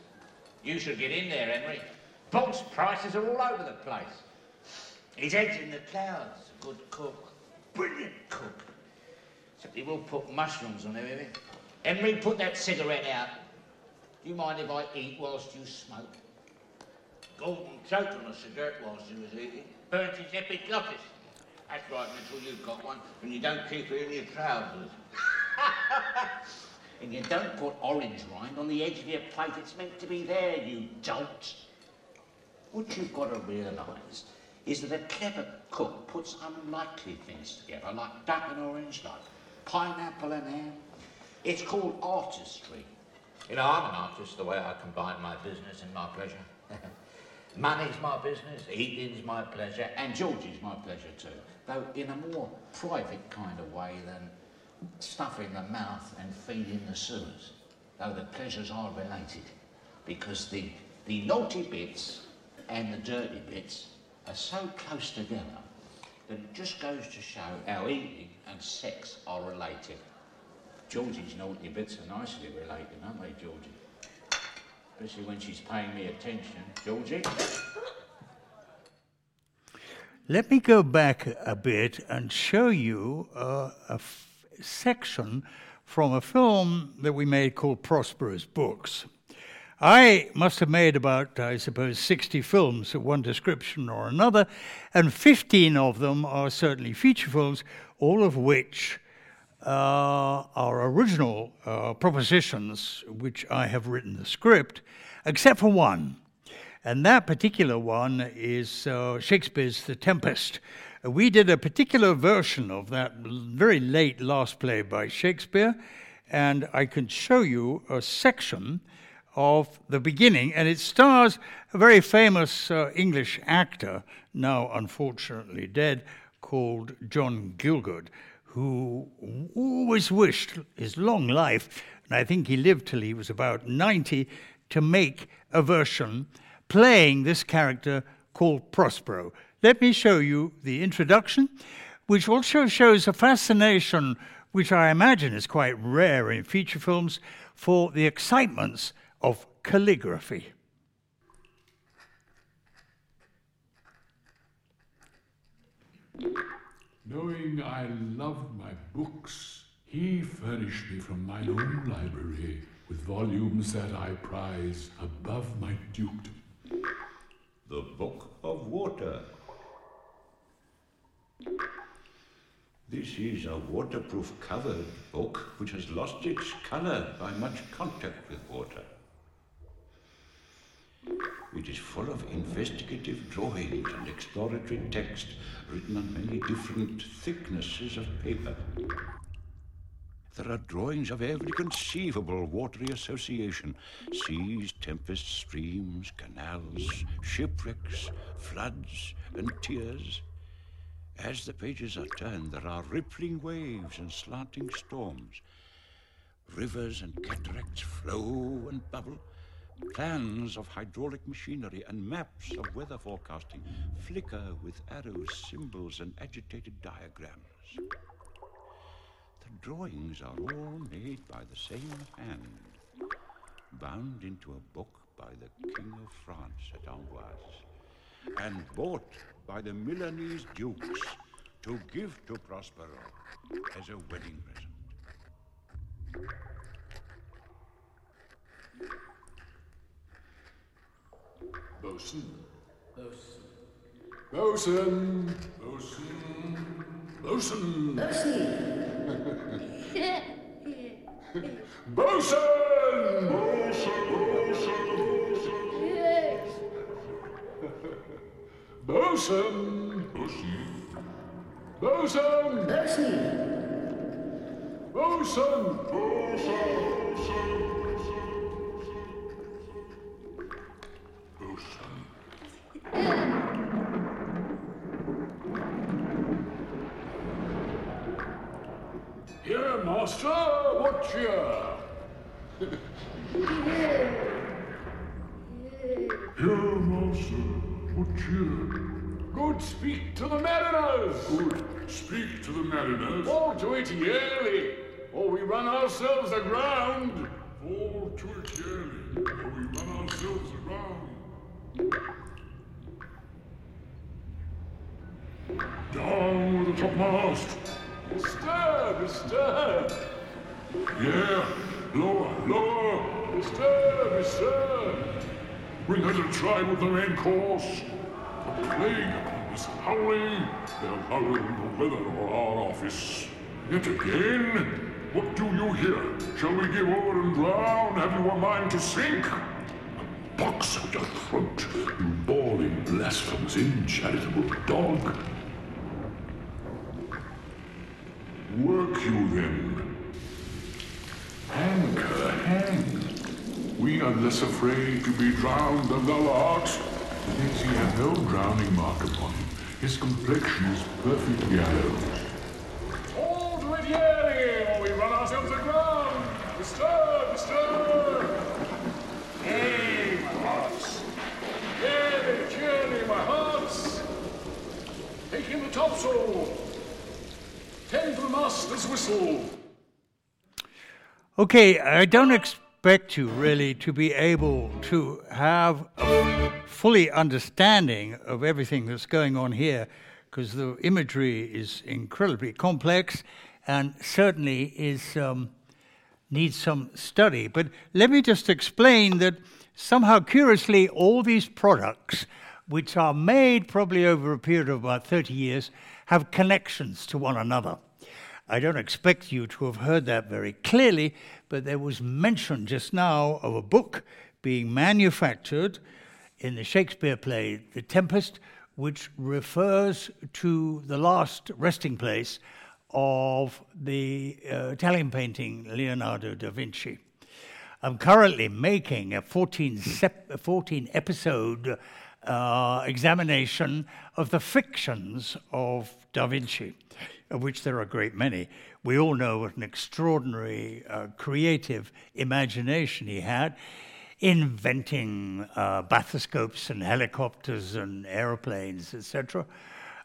You should get in there, Henry. Bolt's prices are all over the place. His head's in the clouds. A good cook. Brilliant cook. Except he will put mushrooms on everything. Henry, put that cigarette out. Do you mind if I eat whilst you smoke? Gordon choked on a cigarette whilst he was eating. Burnt his epiglottis. That's right, Mitchell, you've got one, and you don't keep it in your trousers. and you don't put orange rind on the edge of your plate. It's meant to be there, you dolt. What you've got to realise is that a clever cook puts unlikely things together, like duck and orange, like pineapple and ham. It's called artistry. You know, I'm an artist the way I combine my business and my pleasure. Money's my business, eating's my pleasure, and Georgie's my pleasure too. Though in a more private kind of way than stuffing the mouth and feeding the sewers. Though the pleasures are related. Because the, the naughty bits and the dirty bits are so close together that it just goes to show how eating and sex are related. Georgie's naughty bits are nicely related, aren't they, Georgie? Especially when she's paying me attention. Georgie? Let me go back a bit and show you uh, a f- section from a film that we made called Prospero's Books. I must have made about, I suppose, 60 films of one description or another, and 15 of them are certainly feature films, all of which uh, are original uh, propositions which I have written the script, except for one. And that particular one is uh, Shakespeare's The Tempest. We did a particular version of that very late last play by Shakespeare, and I can show you a section of the beginning, and it stars a very famous uh, English actor, now unfortunately dead, called John Gielgud, who always wished his long life, and I think he lived till he was about 90, to make a version playing this character called Prospero. Let me show you the introduction, which also shows a fascination, which I imagine is quite rare in feature films, for the excitements of calligraphy. Knowing I loved my books, he furnished me from my own library with volumes that I prize above my dukedom. The Book of Water. This is a waterproof covered book which has lost its colour by much contact with water. It is full of investigative drawings and exploratory text written on many different thicknesses of paper. There are drawings of every conceivable watery association seas, tempests, streams, canals, shipwrecks, floods, and tears. As the pages are turned, there are rippling waves and slanting storms. Rivers and cataracts flow and bubble. Plans of hydraulic machinery and maps of weather forecasting flicker with arrows, symbols, and agitated diagrams. The drawings are all made by the same hand, bound into a book by the King of France at Amboise, and bought by the Milanese dukes to give to Prospero as a wedding present. Bosun. Bosun. Bosun. Bosun. Bosun. Bosun. Bosun. Bosun. Here, speak to the mariners. Good, speak to the mariners. Fall to it yearly, or we run ourselves aground. Fall to it yearly, or we run ourselves aground. Down with the topmast. Stir, stir. Yeah, lower, lower. Stir, stir. Bring her to try with the main course. Plague howling. They're howling the weather of our office. Yet again, what do you hear? Shall we give over and drown? Have you a mind to sink? A box out your throat, you bawling, blasphemous, incharitable dog. Work you then. Anchor, hang. We are less afraid to be drowned than thou art. Yet he hath no drowning mark upon him. His complexion is perfect yellow. All to it or we run ourselves aground. Disturb, disturb. Hey, my hearts. Yearly, yearly, my hearts. Take in the topsail. Tend to the master's whistle. Okay, I don't expect you really to be able to have a fully understanding of everything that's going on here because the imagery is incredibly complex and certainly is um, needs some study. But let me just explain that somehow curiously all these products which are made probably over a period of about 30 years have connections to one another. I don't expect you to have heard that very clearly, but there was mention just now of a book being manufactured in the Shakespeare play The Tempest, which refers to the last resting place of the uh, Italian painting Leonardo da Vinci. I'm currently making a 14, sep- 14 episode uh, examination of the fictions of Da Vinci, of which there are a great many. We all know what an extraordinary uh, creative imagination he had, inventing uh, bathoscopes and helicopters and aeroplanes, etc.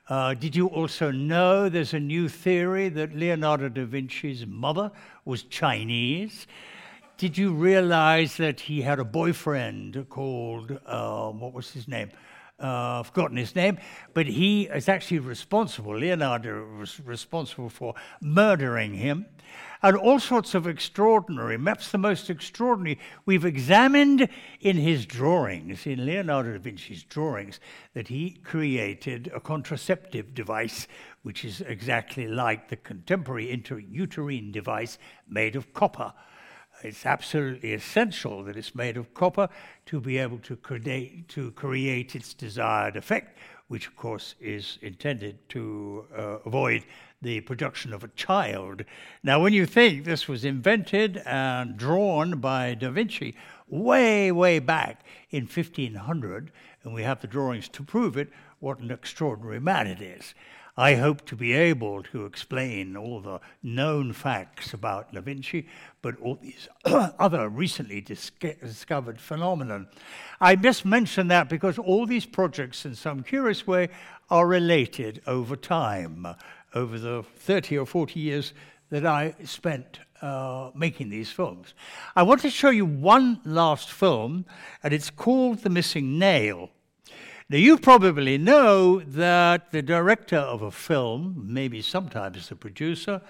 Uh, did you also know there's a new theory that Leonardo da Vinci's mother was Chinese? Did you realize that he had a boyfriend called, uh, what was his name? Uh, I've forgotten his name, but he is actually responsible. Leonardo was responsible for murdering him and all sorts of extraordinary, perhaps the most extraordinary, we've examined in his drawings, in Leonardo da Vinci's drawings, that he created a contraceptive device which is exactly like the contemporary intrauterine device made of copper. It's absolutely essential that it's made of copper to be able to create, to create its desired effect, which of course is intended to uh, avoid the production of a child. Now, when you think this was invented and drawn by Da Vinci way, way back in 1500, and we have the drawings to prove it, what an extraordinary man it is. I hope to be able to explain all the known facts about Da Vinci, but all these other recently dis- discovered phenomena. I just mention that because all these projects, in some curious way, are related over time over the 30 or 40 years that I spent uh, making these films. I want to show you one last film, and it's called The Missing Nail. Now, you probably know that the director of a film, maybe sometimes the producer,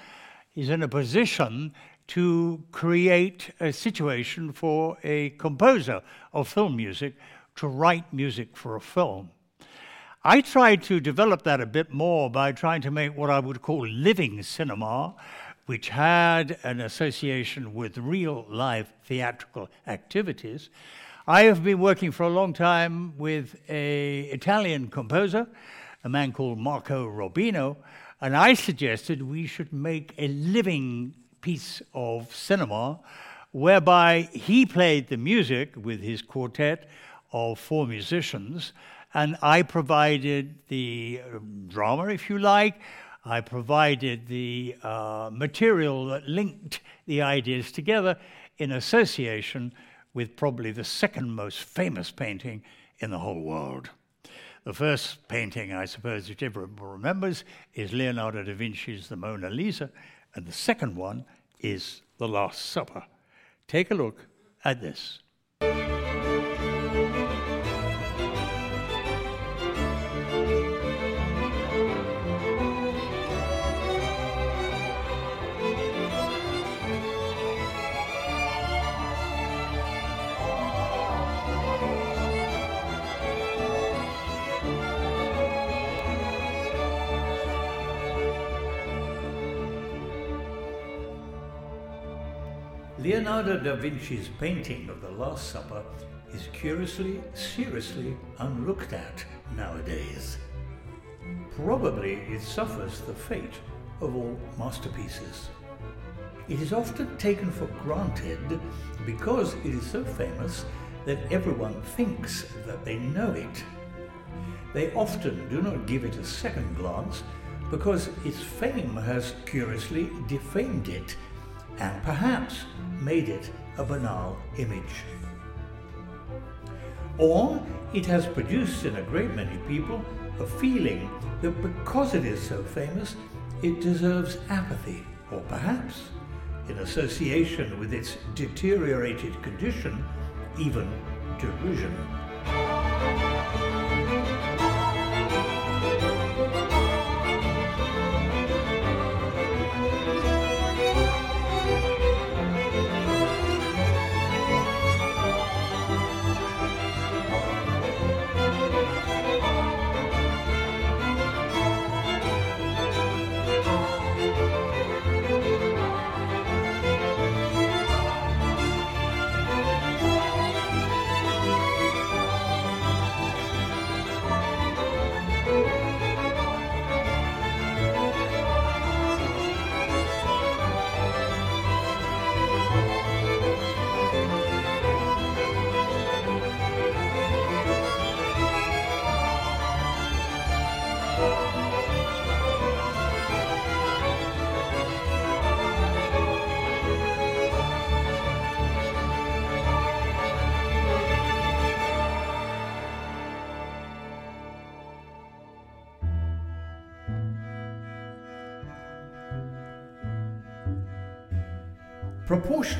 is in a position to create a situation for a composer of film music to write music for a film. I tried to develop that a bit more by trying to make what I would call living cinema, which had an association with real live theatrical activities. I have been working for a long time with an Italian composer, a man called Marco Robino, and I suggested we should make a living piece of cinema whereby he played the music with his quartet of four musicians and I provided the um, drama, if you like. I provided the uh, material that linked the ideas together in association with probably the second most famous painting in the whole world. The first painting, I suppose, which everyone remembers, is Leonardo da Vinci's The Mona Lisa, and the second one is The Last Supper. Take a look at this. Leonardo da Vinci's painting of the Last Supper is curiously, seriously unlooked at nowadays. Probably it suffers the fate of all masterpieces. It is often taken for granted because it is so famous that everyone thinks that they know it. They often do not give it a second glance because its fame has curiously defamed it and perhaps made it a banal image. Or it has produced in a great many people a feeling that because it is so famous, it deserves apathy, or perhaps, in association with its deteriorated condition, even derision.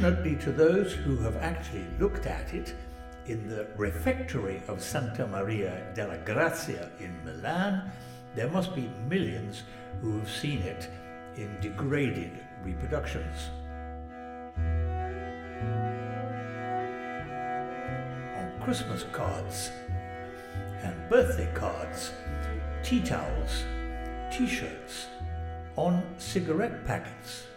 Proportionately to those who have actually looked at it, in the refectory of Santa Maria della Grazia in Milan, there must be millions who have seen it in degraded reproductions. On Christmas cards and birthday cards, tea towels, t shirts, on cigarette packets.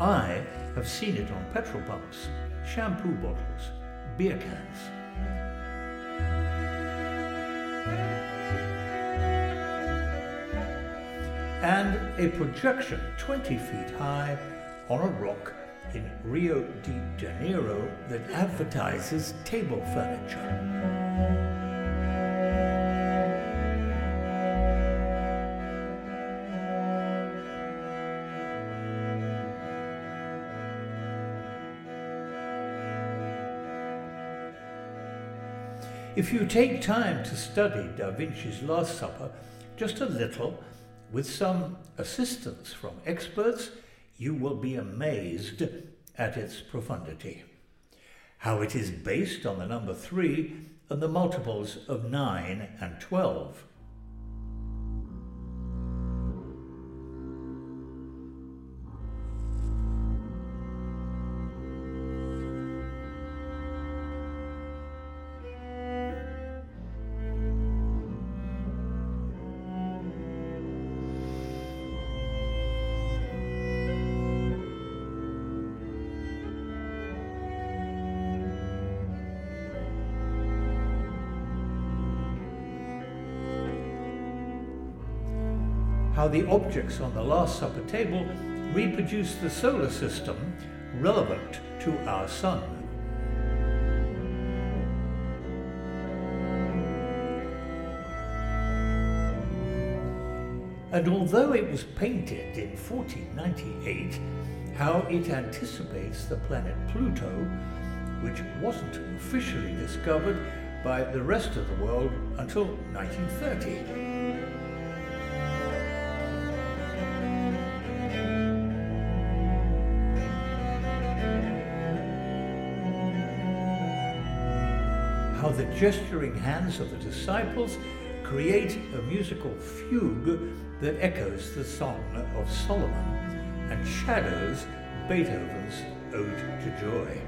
I have seen it on petrol pumps, shampoo bottles, beer cans. And a projection 20 feet high on a rock in Rio de Janeiro that advertises table furniture. If you take time to study Da Vinci's Last Supper, just a little, with some assistance from experts, you will be amazed at its profundity. How it is based on the number three and the multiples of nine and twelve. How the objects on the Last Supper table reproduce the solar system relevant to our Sun. And although it was painted in 1498, how it anticipates the planet Pluto, which wasn't officially discovered by the rest of the world until 1930. Gesturing hands of the disciples create a musical fugue that echoes the Song of Solomon and shadows Beethoven's Ode to Joy.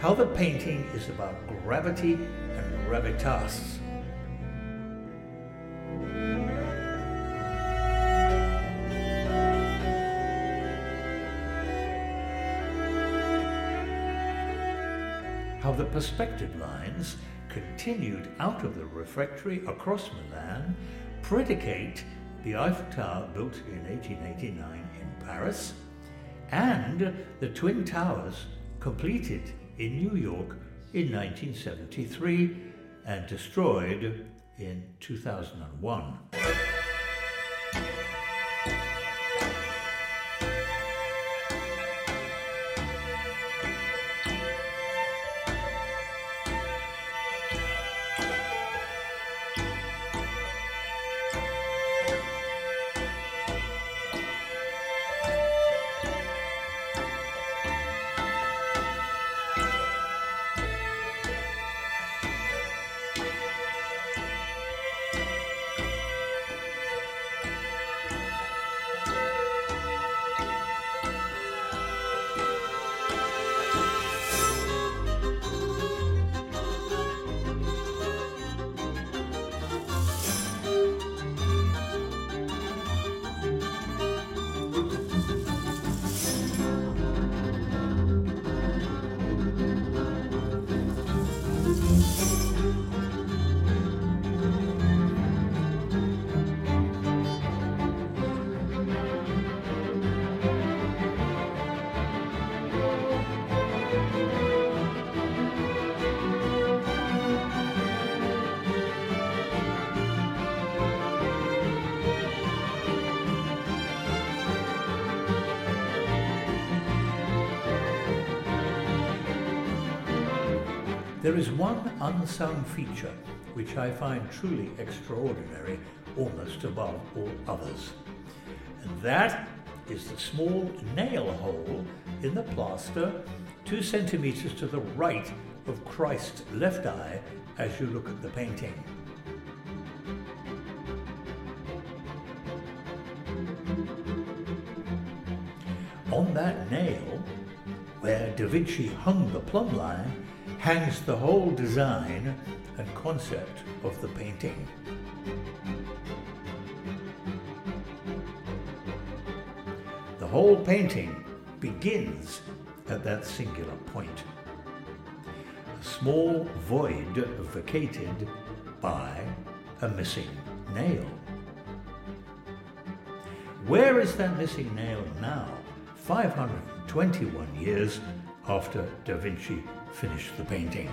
How the painting is about gravity and gravitas. How the perspective lines continued out of the refectory across Milan predicate the Eiffel Tower built in 1889 in Paris and the Twin Towers completed in New York in 1973 and destroyed in 2001. There is one unsung feature which I find truly extraordinary, almost above all others. And that is the small nail hole in the plaster, two centimeters to the right of Christ's left eye as you look at the painting. On that nail, where Da Vinci hung the plumb line, hangs the whole design and concept of the painting. The whole painting begins at that singular point. A small void vacated by a missing nail. Where is that missing nail now, 521 years after Da Vinci finished the painting?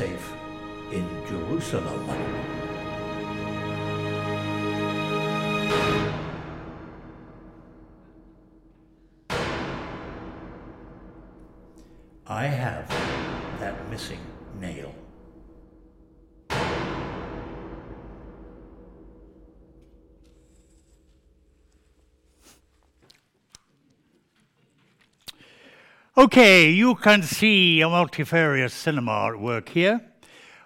Safe in Jerusalem. I have that missing Okay, you can see a multifarious cinema at work here.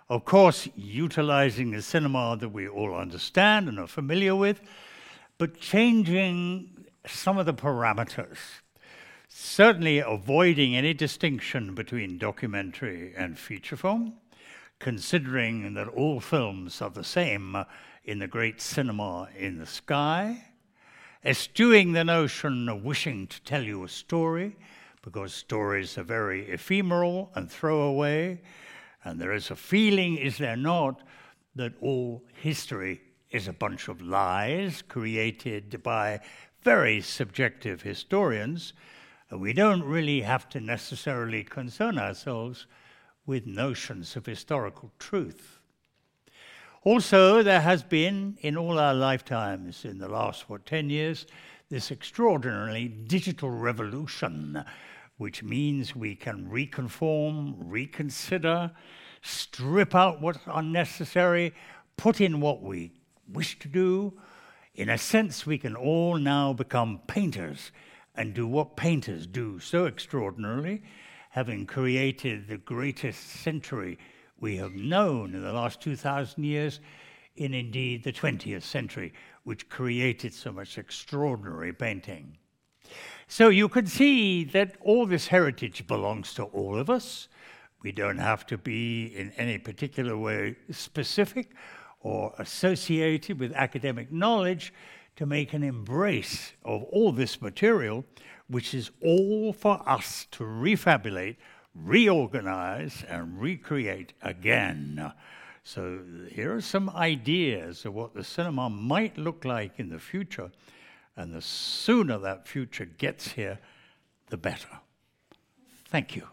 Of course, utilizing the cinema that we all understand and are familiar with, but changing some of the parameters. Certainly avoiding any distinction between documentary and feature film, considering that all films are the same in the great cinema in the sky, eschewing the notion of wishing to tell you a story, because stories are very ephemeral and throwaway, and there is a feeling, is there not, that all history is a bunch of lies created by very subjective historians, and we don't really have to necessarily concern ourselves with notions of historical truth. Also, there has been, in all our lifetimes, in the last, what, 10 years, this extraordinarily digital revolution, which means we can reconform, reconsider, strip out what's unnecessary, put in what we wish to do. In a sense, we can all now become painters and do what painters do so extraordinarily, having created the greatest century we have known in the last 2,000 years, in indeed the 20th century, which created so much extraordinary painting. So you can see that all this heritage belongs to all of us. We don't have to be in any particular way specific or associated with academic knowledge to make an embrace of all this material, which is all for us to refabulate, reorganize, and recreate again. So, here are some ideas of what the cinema might look like in the future, and the sooner that future gets here, the better. Thank you.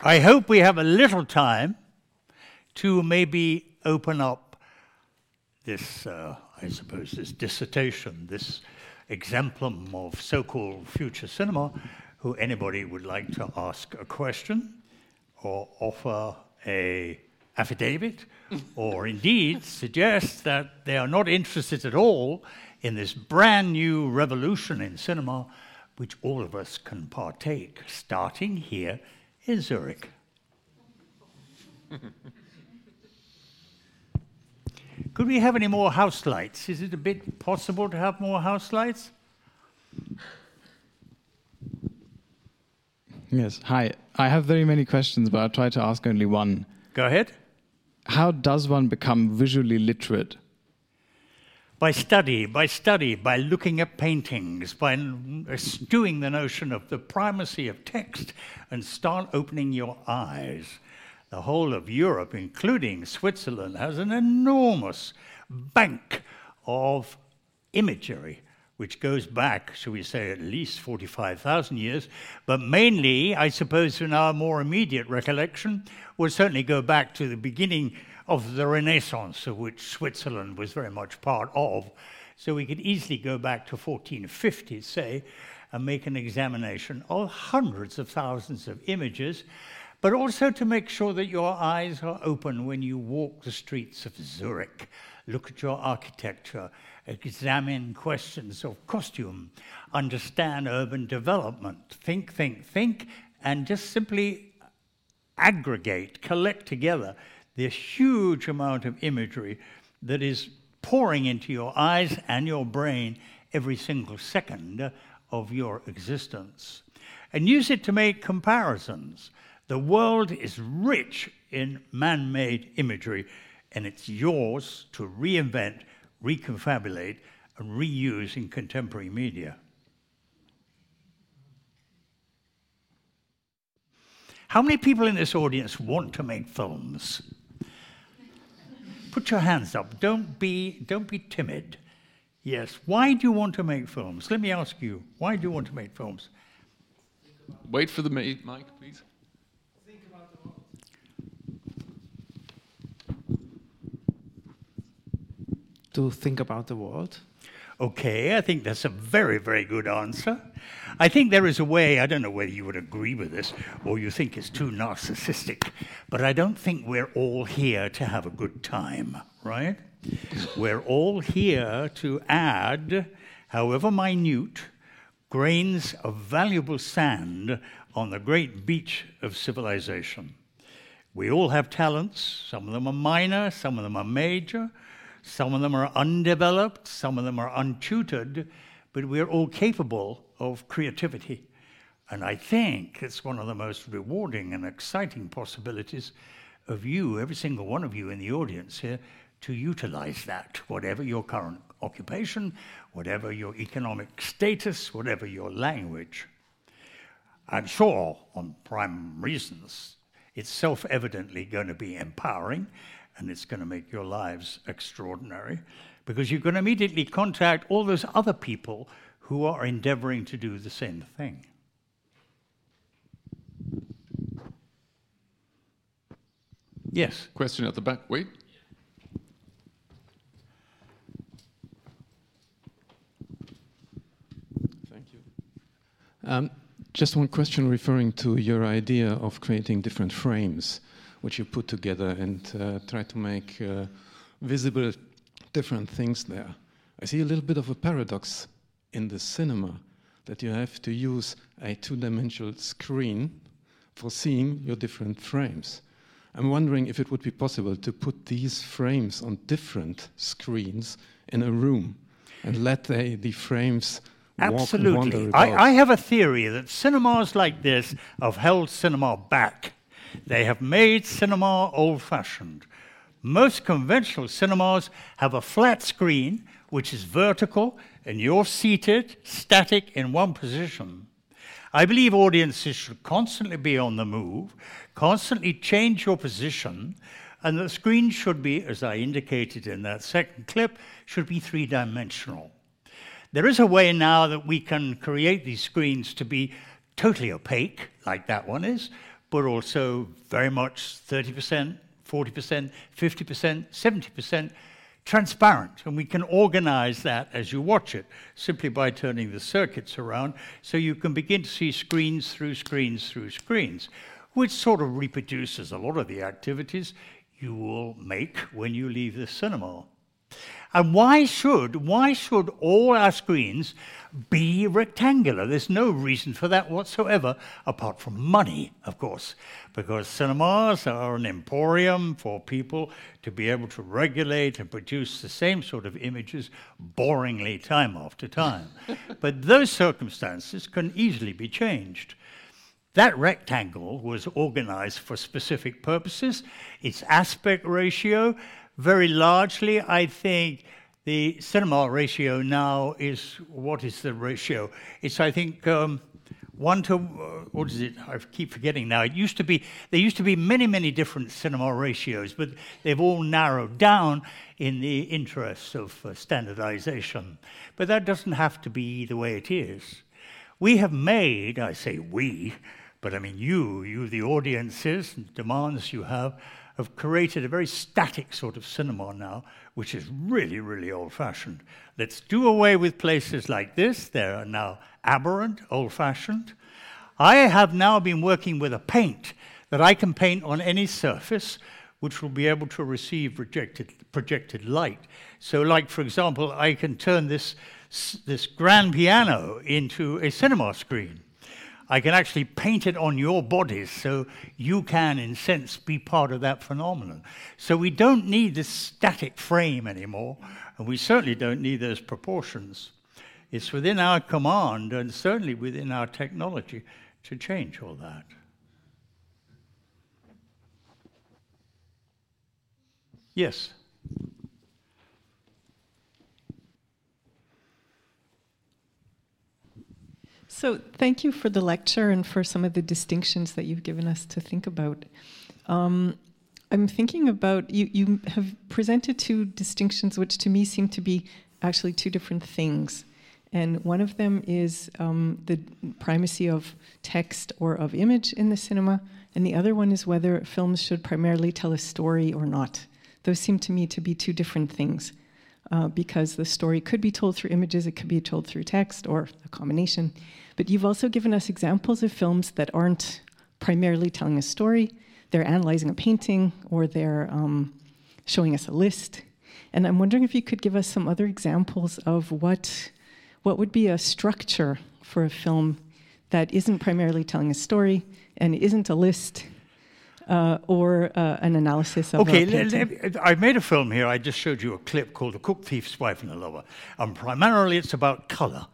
I hope we have a little time to maybe open up this, uh, I suppose, this dissertation, this exemplum of so called future cinema, who anybody would like to ask a question or offer a affidavit or indeed suggest that they are not interested at all in this brand new revolution in cinema which all of us can partake, starting here in Zurich. Could we have any more house lights? Is it a bit possible to have more house lights? Yes. Hi. I have very many questions, but I'll try to ask only one. Go ahead. How does one become visually literate? By study, by study, by looking at paintings, by eschewing uh, the notion of the primacy of text and start opening your eyes. The whole of Europe, including Switzerland, has an enormous bank of imagery which goes back, shall we say, at least 45,000 years, but mainly, I suppose, in our more immediate recollection, would certainly go back to the beginning of the Renaissance, of which Switzerland was very much part of. So we could easily go back to 1450, say, and make an examination of hundreds of thousands of images, but also to make sure that your eyes are open when you walk the streets of Zurich. Look at your architecture, examine questions of costume, understand urban development, think, think, think, and just simply aggregate, collect together this huge amount of imagery that is pouring into your eyes and your brain every single second of your existence. And use it to make comparisons. The world is rich in man made imagery, and it's yours to reinvent reconfabulate, and reuse in contemporary media. How many people in this audience want to make films? Put your hands up. Don't be, don't be timid. Yes. Why do you want to make films? Let me ask you. Why do you want to make films? Wait for the mic, please. To think about the world? Okay, I think that's a very, very good answer. I think there is a way, I don't know whether you would agree with this or you think it's too narcissistic, but I don't think we're all here to have a good time, right? we're all here to add, however minute, grains of valuable sand on the great beach of civilization. We all have talents, some of them are minor, some of them are major. Some of them are undeveloped, some of them are untutored, but we're all capable of creativity. And I think it's one of the most rewarding and exciting possibilities of you, every single one of you in the audience here, to utilize that, whatever your current occupation, whatever your economic status, whatever your language. I'm sure, on prime reasons, it's self evidently going to be empowering and it's going to make your lives extraordinary because you can immediately contact all those other people who are endeavoring to do the same thing. Yes. Question at the back. Wait. Thank you. Um, just one question referring to your idea of creating different frames which you put together and uh, try to make uh, visible different things there. I see a little bit of a paradox in the cinema that you have to use a two dimensional screen for seeing your different frames. I'm wondering if it would be possible to put these frames on different screens in a room and let they, the frames Absolutely. I, I, have a theory that cinemas like this have held cinema back they have made cinema old fashioned. Most conventional cinemas have a flat screen, which is vertical, and you're seated, static, in one position. I believe audiences should constantly be on the move, constantly change your position, and the screen should be, as I indicated in that second clip, should be three dimensional. There is a way now that we can create these screens to be totally opaque, like that one is, but also very much 30%, 40%, 50%, 70% transparent. And we can organize that as you watch it simply by turning the circuits around so you can begin to see screens through screens through screens, which sort of reproduces a lot of the activities you will make when you leave the cinema. And why should, why should all our screens be rectangular? There's no reason for that whatsoever, apart from money, of course, because cinemas are an emporium for people to be able to regulate and produce the same sort of images boringly time after time. but those circumstances can easily be changed. That rectangle was organized for specific purposes. Its aspect ratio, very largely, I think the cinema ratio now is what is the ratio? It's, I think, um, one to uh, what is it? I keep forgetting now. It used to be there used to be many, many different cinema ratios, but they've all narrowed down in the interests of uh, standardization. But that doesn't have to be the way it is. We have made, I say we, but I mean you, you, the audiences, and demands you have, have created a very static sort of cinema now, which is really, really old fashioned. Let's do away with places like this. They are now aberrant, old fashioned. I have now been working with a paint that I can paint on any surface which will be able to receive projected, projected light. So, like, for example, I can turn this, this grand piano into a cinema screen. I can actually paint it on your bodies so you can, in sense, be part of that phenomenon. So we don't need this static frame anymore, and we certainly don't need those proportions. It's within our command and certainly within our technology to change all that. Yes. So, thank you for the lecture and for some of the distinctions that you've given us to think about. Um, I'm thinking about you, you have presented two distinctions which to me seem to be actually two different things. And one of them is um, the primacy of text or of image in the cinema, and the other one is whether films should primarily tell a story or not. Those seem to me to be two different things. Uh, because the story could be told through images, it could be told through text, or a combination. But you've also given us examples of films that aren't primarily telling a story, they're analyzing a painting or they're um, showing us a list. And I'm wondering if you could give us some other examples of what, what would be a structure for a film that isn't primarily telling a story and isn't a list uh, or uh, an analysis of okay, I made a film here. I just showed you a clip called The Cook, Thief's Wife, and the Lover. And primarily it's about color.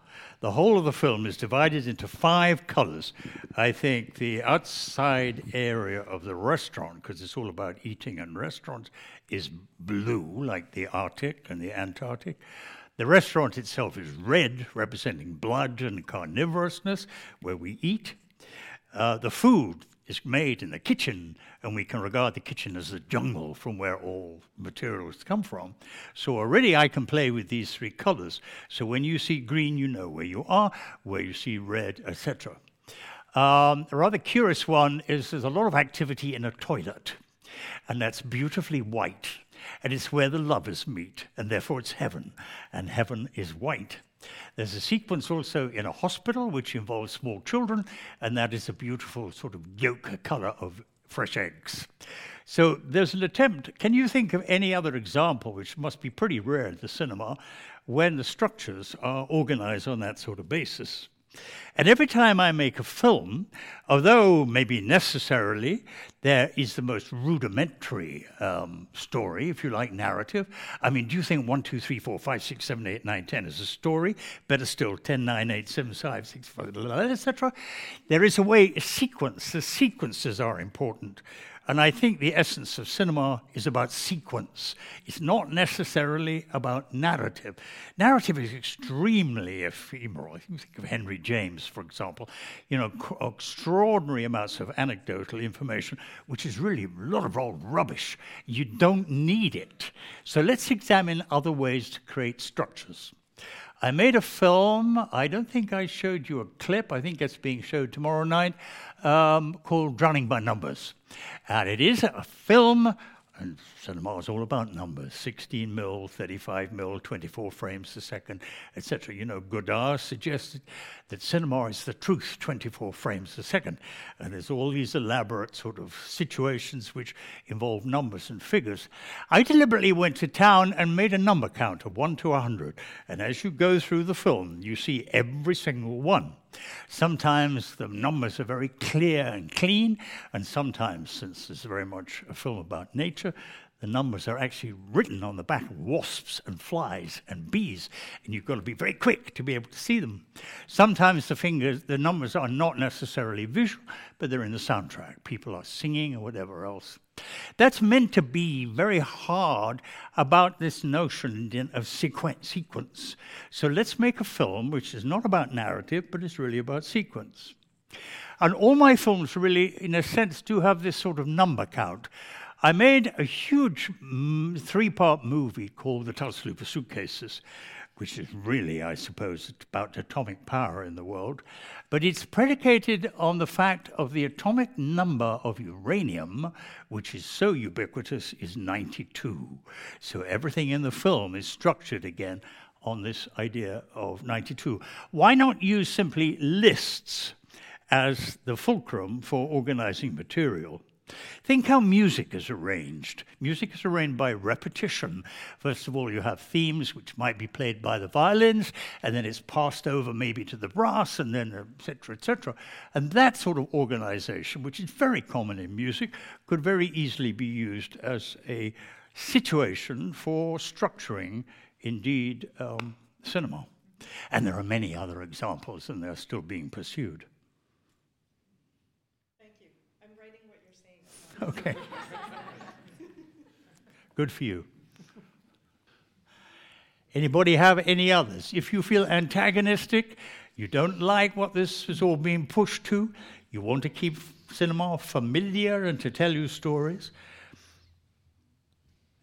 The whole of the film is divided into five colors. I think the outside area of the restaurant, because it's all about eating and restaurants, is blue, like the Arctic and the Antarctic. The restaurant itself is red, representing blood and carnivorousness, where we eat. Uh, the food is made in the kitchen, and we can regard the kitchen as the jungle from where all materials come from. So already I can play with these three colors. So when you see green, you know where you are, where you see red, etc. Um, a rather curious one is there's a lot of activity in a toilet, and that's beautifully white. And it's where the lovers meet, and therefore it's heaven, and heaven is white. There's a sequence also in a hospital which involves small children, and that is a beautiful sort of yolk color of fresh eggs. So there's an attempt. Can you think of any other example, which must be pretty rare in the cinema, when the structures are organized on that sort of basis? And every time I make a film, although maybe necessarily there is the most rudimentary um, story, if you like, narrative. I mean, do you think 1, 2, 3, 4, 5, 6, 7, 8, 9, 10 is a story? Better still, 10, 9, 8, 7, 5, 6, 5, etc. There is a way, a sequence. The sequences are important. And I think the essence of cinema is about sequence. It's not necessarily about narrative. Narrative is extremely ephemeral. If You think of Henry James, for example, you know, extraordinary amounts of anecdotal information, which is really a lot of old rubbish. You don't need it. So let's examine other ways to create structures. I made a film. I don't think I showed you a clip. I think it's being showed tomorrow night um, called Drowning by Numbers. And it is a film And cinema is all about numbers 16 mil, 35 mil, 24 frames a second, etc. You know, Godard suggested that cinema is the truth, 24 frames a second. And there's all these elaborate sort of situations which involve numbers and figures. I deliberately went to town and made a number count of 1 to 100. And as you go through the film, you see every single one. Sometimes the numbers are very clear and clean, and sometimes, since it's very much a film about nature, the numbers are actually written on the back of wasps and flies and bees, and you've got to be very quick to be able to see them. Sometimes the fingers, the numbers are not necessarily visual, but they're in the soundtrack. People are singing or whatever else. That's meant to be very hard about this notion of sequence. sequence. So let's make a film which is not about narrative, but it's really about sequence. And all my films really, in a sense, do have this sort of number count. I made a huge mm, three part movie called The Tassel Suitcases, which is really, I suppose, about atomic power in the world. But it's predicated on the fact of the atomic number of uranium, which is so ubiquitous, is 92. So everything in the film is structured again on this idea of 92. Why not use simply lists as the fulcrum for organizing material? Think how music is arranged. Music is arranged by repetition. First of all, you have themes which might be played by the violins, and then it's passed over maybe to the brass, and then etc. etc. And that sort of organization, which is very common in music, could very easily be used as a situation for structuring, indeed, um, cinema. And there are many other examples, and they're still being pursued. Okay. Good for you. Anybody have any others? If you feel antagonistic, you don't like what this is all being pushed to, you want to keep cinema familiar and to tell you stories.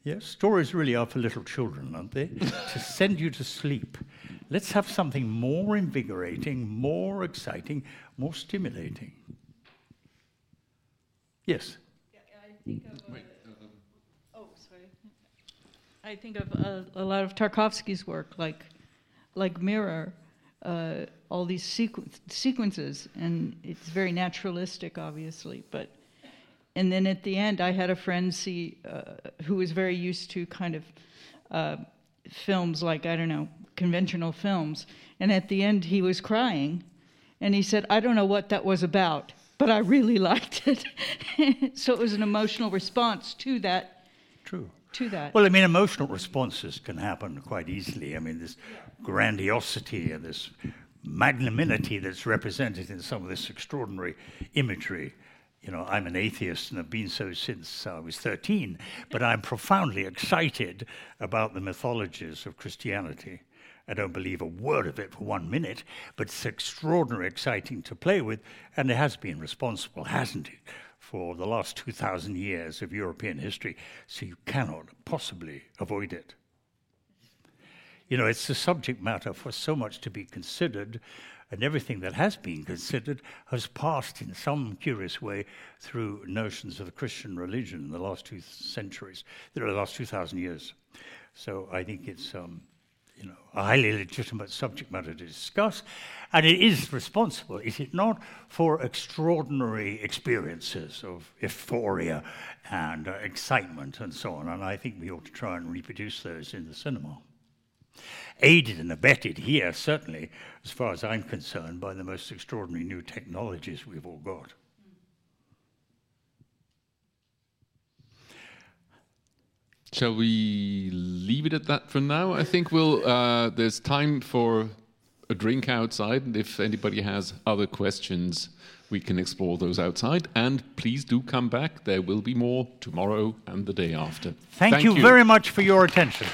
Yes, stories really are for little children, aren't they? to send you to sleep. Let's have something more invigorating, more exciting, more stimulating. Yes think of. Uh, oh, sorry. I think of uh, a lot of Tarkovsky's work, like, like Mirror, uh, all these sequ- sequences, and it's very naturalistic, obviously. But, and then at the end, I had a friend see uh, who was very used to kind of uh, films like I don't know conventional films, and at the end he was crying, and he said, "I don't know what that was about." But I really liked it. so it was an emotional response to that. True. To that. Well, I mean, emotional responses can happen quite easily. I mean, this grandiosity and this magnanimity that's represented in some of this extraordinary imagery. You know, I'm an atheist and have been so since I was 13, but I'm profoundly excited about the mythologies of Christianity. I don't believe a word of it for one minute, but it's extraordinarily exciting to play with, and it has been responsible, hasn't it, for the last 2,000 years of European history, so you cannot possibly avoid it. You know, it's the subject matter for so much to be considered, and everything that has been considered has passed in some curious way through notions of the Christian religion in the last two centuries, the last 2,000 years. So I think it's um, you know, a highly legitimate subject matter to discuss, and it is responsible, is it not, for extraordinary experiences of euphoria and uh, excitement and so on, and I think we ought to try and reproduce those in the cinema. Aided and abetted here, certainly, as far as I'm concerned, by the most extraordinary new technologies we've all got. Shall we leave it at that for now? I think we'll. Uh, there's time for a drink outside, and if anybody has other questions, we can explore those outside. And please do come back. There will be more tomorrow and the day after. Thank, Thank you, you very much for your attention.